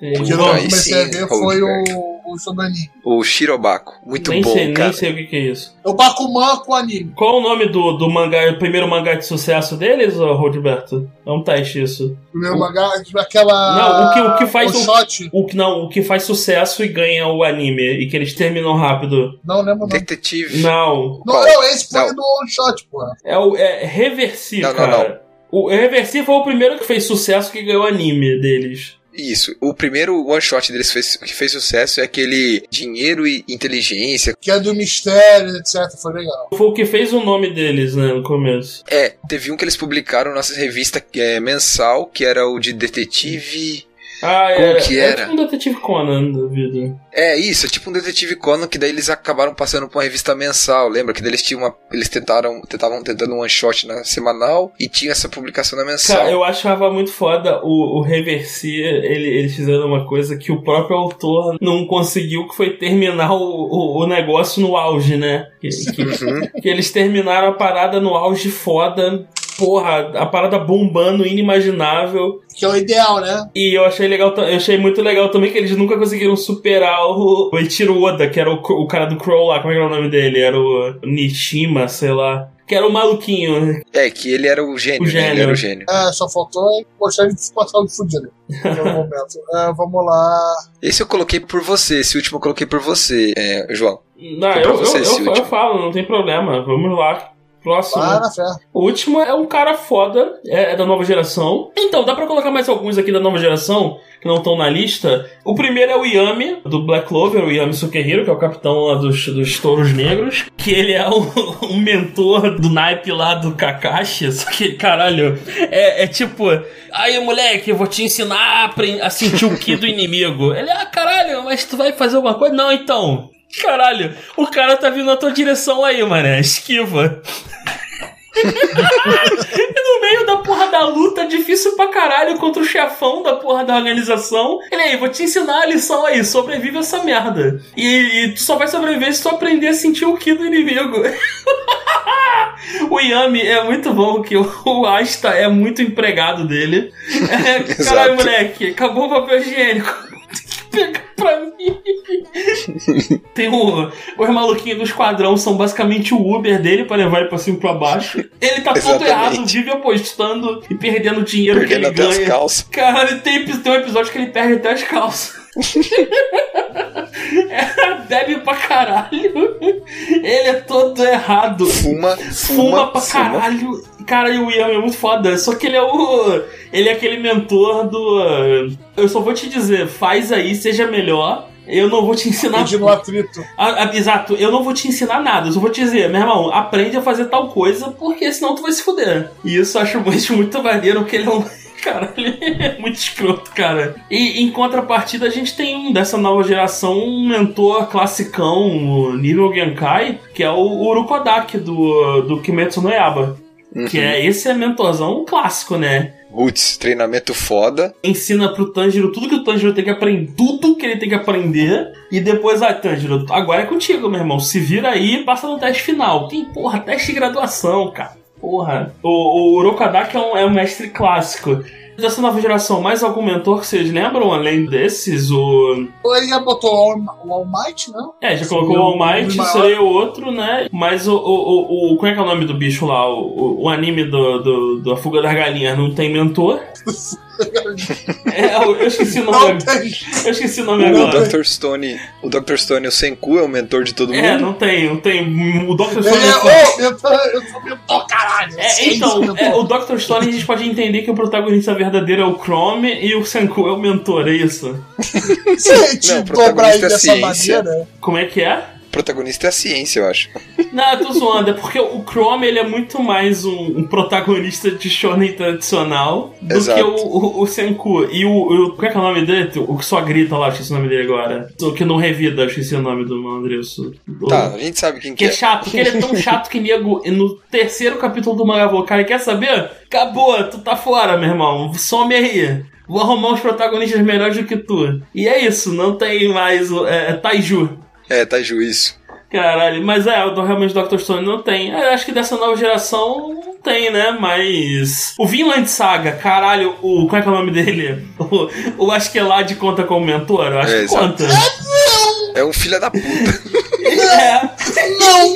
Entendi. O que eu Aí comecei sim, a ver foi Goldberg. O, o Shodanin. O Shirobako. Muito nem bom, sei, cara. nem sei o que, que é isso. É o Bakuman com anime. Qual o nome do, do mangá, o primeiro mangá de sucesso deles, ô, Roldberto? É um teste isso. Primeiro mangá, aquela. Não, o que- o que faz o o- shot. O que não, o que faz sucesso e ganha o anime e que eles terminam rápido. Não lembro o nome. Detetive. Não, Não, Qual? não, esse foi Não. do One Shot, porra. é o é Reversi, Não, não, cara. O Reversi foi o primeiro que fez sucesso que ganhou o anime deles. Isso. O primeiro one shot deles fez, que fez sucesso é aquele Dinheiro e Inteligência. Que é do mistério, etc. Foi legal. Foi o que fez o nome deles, né, no começo. É, teve um que eles publicaram na nossa revista é, mensal, que era o de detetive. Ah, Como era, que era era? tipo um detetive Conan da vida. É isso, é tipo um detetive Conan que daí eles acabaram passando por uma revista mensal, lembra que daí eles tinham uma, eles tentaram, tentavam tentando um one shot na semanal e tinha essa publicação na mensal. Cara, eu achava muito foda o, o Reversi, ele, eles fizeram uma coisa que o próprio autor não conseguiu, que foi terminar o, o, o negócio no auge, né? Que, que- Uhum. que eles terminaram a parada no auge foda. Porra, a parada bombando, inimaginável. Que é o ideal, né? E eu achei legal, eu achei muito legal também que eles nunca conseguiram superar o, o Eiichiro Oda, que era o, o cara do Crow lá, como é que era o nome dele? Era o Nishima, sei lá. Que era o maluquinho. É, que ele era o gênio, O né? gênio. Ele era o gênio. É, só faltou mostrar ele passar de fudido. No [LAUGHS] momento. É, vamos lá. Esse eu coloquei por você, esse último eu coloquei por você, é, João. Não, Foi eu, eu, eu, eu falo, não tem problema. Vamos lá. Próximo. O último é um cara foda, é, é da nova geração. Então, dá pra colocar mais alguns aqui da nova geração que não estão na lista. O primeiro é o Yami, do Black Clover, o Yami Sukehiro, que é o capitão lá dos, dos Touros Negros. Que ele é um, [LAUGHS] um mentor do naipe lá do Kakashi. [LAUGHS] Só que, caralho, é, é tipo... Aí, moleque, eu vou te ensinar a, a sentir o ki do inimigo. Ele, ah, caralho, mas tu vai fazer alguma coisa? Não, então... Caralho, o cara tá vindo na tua direção aí, mané. Esquiva. E no meio da porra da luta, difícil pra caralho contra o chefão da porra da organização. Ele aí, vou te ensinar a lição aí, sobrevive essa merda. E, e tu só vai sobreviver se tu aprender a sentir o ki do inimigo. [LAUGHS] o Yami é muito bom, que o, Asta é muito empregado dele. É, [LAUGHS] caralho, moleque, acabou o papel higiênico. [LAUGHS] Tem que pegar pra mim. [LAUGHS] Tem o, os maluquinhos do esquadrão são basicamente o Uber dele pra levar ele pra cima e pra baixo. Ele tá todo errado, vive apostando e perdendo dinheiro Perdendo que até ele as ganha. calças. Cara, tem, tem um episódio que ele perde até as calças. [LAUGHS] É, Bebe pra caralho. Ele é todo errado. Fuma, Fuma, fuma, pra fuma. caralho. Cara, e o Yami é muito foda. Só que ele é o. Ele é aquele mentor do. Eu só vou te dizer, faz aí, seja melhor. Eu não vou te ensinar. No atrito. Ah, ah, exato, eu não vou te ensinar nada, eu só vou te dizer, meu irmão, aprende a fazer tal coisa, porque senão tu vai se fuder. E isso eu acho [LAUGHS] muito, muito maneiro, porque ele é um. [LAUGHS] Caralho, ele é muito escroto, cara. E em contrapartida, a gente tem um dessa nova geração, um mentor classicão, o nível Genkai, que é o Urukodaki do, do Kimetsu no Yaba. Que é esse é mentorzão clássico, né? Roots, treinamento foda. ensina pro Tanjiro tudo que o Tanjiro tem que aprender, tudo que ele tem que aprender, e depois, ah, Tanjiro, agora é contigo, meu irmão. Se vira aí passa no teste final. Tem, porra, teste de graduação, cara. Porra. O, o Urokodaki é um, é um mestre clássico. Dessa nova geração, mais algum mentor que vocês lembram, além desses? O. Ele já botou o All, Might, né? É, já colocou o All Might, seria o outro, né? Mas o, o, o, o- Como é que é o nome do bicho lá? O, o, o anime do, do, do A Fuga das Galinhas não tem mentor? [LAUGHS] É, eu, eu esqueci o nome. Tem. Eu esqueci o nome O agora. Dr. Stone, o Dr. Stone, o Senku é o mentor de todo É, mundo. não tem, não tem. O Dr. Ele Stone. é, mentor, eu sou mentor, caralho. É, então, é, o Dr. Stone a gente pode entender que o protagonista verdadeiro é o Chrome e o Senku é o mentor, é isso? [LAUGHS] Se a gente Não, o dobrar ele protagonista é dessa ciência. maneira. Como é que é? Protagonista é a ciência, eu acho. Não, eu tô zoando, é porque o Chrome ele é muito mais um, um protagonista de shonen tradicional do Exato. que o, o, o Senku. E o, o. Qual é que é o nome dele? O que só grita lá, eu esqueci o nome dele agora. O que não revida, eu esqueci o nome do Andresso. Tá, a gente sabe quem Que que é é. chato, que ele é tão chato que nego no terceiro capítulo do mangá cara, quer saber? Acabou, tu tá fora, meu irmão. Some aí. Vou arrumar uns protagonistas melhores do que tu. E é isso, não tem mais o. É, é Taiju. É, tá juízo. Caralho, mas é, realmente Dr. Stone não tem. É, acho que dessa nova geração não tem, né? Mas. O Vinland Saga, caralho, o. Qual é que é o nome dele? [LAUGHS] O, o Askeladd conta como mentor? Eu acho É, que exato. conta. É um filho da puta. [LAUGHS] É, Não,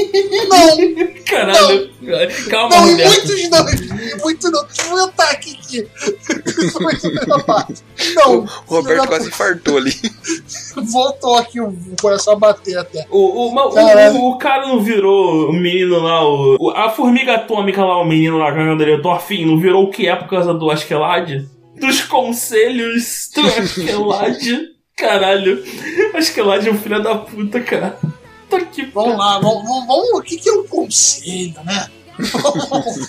não, caralho. Calma, não, Roberto. muitos não. Muito não. Deixa eu aumentar aqui. a parte. Não. O Roberto quase infartou ali. Voltou aqui o coração a bater até. O, o, o- o, cara não virou o menino lá, o, a formiga atômica lá, o menino lá, com a dele, o Thorfinn, não virou o que é por causa do Askeladd? Dos conselhos do [LAUGHS] Askeladd? Caralho, Askeladd é um filho da puta, cara. Tá que Vamos lá, vamos, vamos, vamos- O que, que é um conselho, né? [LAUGHS]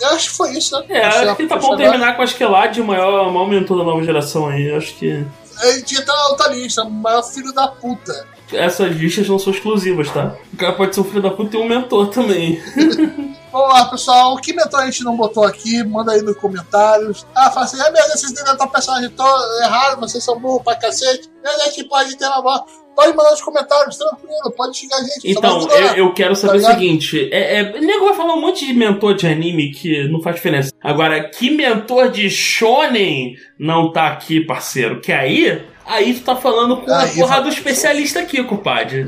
Eu acho que foi isso, né? É, acho que tá bom terminar com Askeladd, o maior, o maior mentor da nova geração aí. Acho que A gente entra na outra lista, o maior filho da puta. essas listas não são exclusivas, tá? O cara pode ser um filho da puta e um mentor também. [LAUGHS] Vamos lá, pessoal. Que mentor a gente não botou aqui? Manda aí nos comentários. Ah, fala assim: ah, meu Deus, vocês deletam o personagem todo errado, vocês são burros pra cacete. Meu Deus, que pode ter uma bola. Pode mandar nos comentários, tranquilo, pode xingar a gente. Então, eu, eu quero saber Tá o seguinte: é, é, o nego vai falar um monte de mentor de anime que não faz diferença. Agora, que mentor de shonen não tá aqui, parceiro? Que aí. Aí tu tá falando com a Aí, porra do especialista aqui, compadre.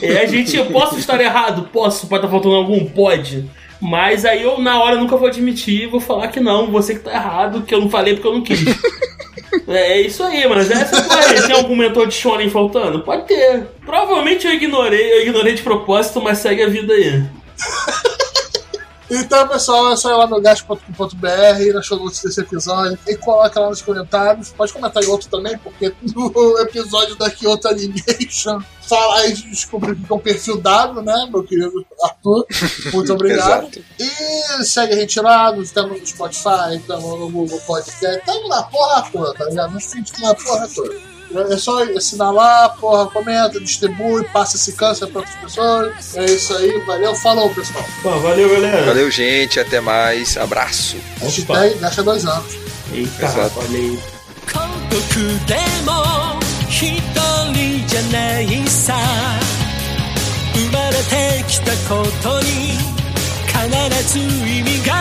É, a gente, eu posso estar errado? Posso, pode estar faltando algum? Pode. Mas aí eu, na hora, nunca vou admitir, vou falar que não, você que tá errado, que eu não falei porque eu não quis. É isso aí, mano. Essa porra aí. Tem algum mentor de shonen faltando? Pode ter. Provavelmente eu ignorei, eu ignorei de propósito, mas segue a vida aí. [LAUGHS] Então, pessoal, é só ir lá no gasto.com.br, na show notes desse episódio, e coloca lá nos comentários. Pode comentar em outro também, porque [LAUGHS] no episódio da Kyoto Animation falar e descobrir que é um perfil dado, né, meu querido Arthur? Muito [LAUGHS] obrigado. E segue a gente lá, estamos no Spotify, estamos no Google Podcast, estamos na porra toda, tá ligado? Nos feeds na porra toda. É só assinar lá, porra, comenta, distribui, passa esse câncer para outras pessoas. É isso aí, valeu, falou pessoal. Pô, valeu, galera. Valeu, gente. Até mais. Abraço. Hashtag gasta dois anos. Eita, Exato. olha aí. 孤独でも一人じゃないさ生まれてきたことに必ず意味が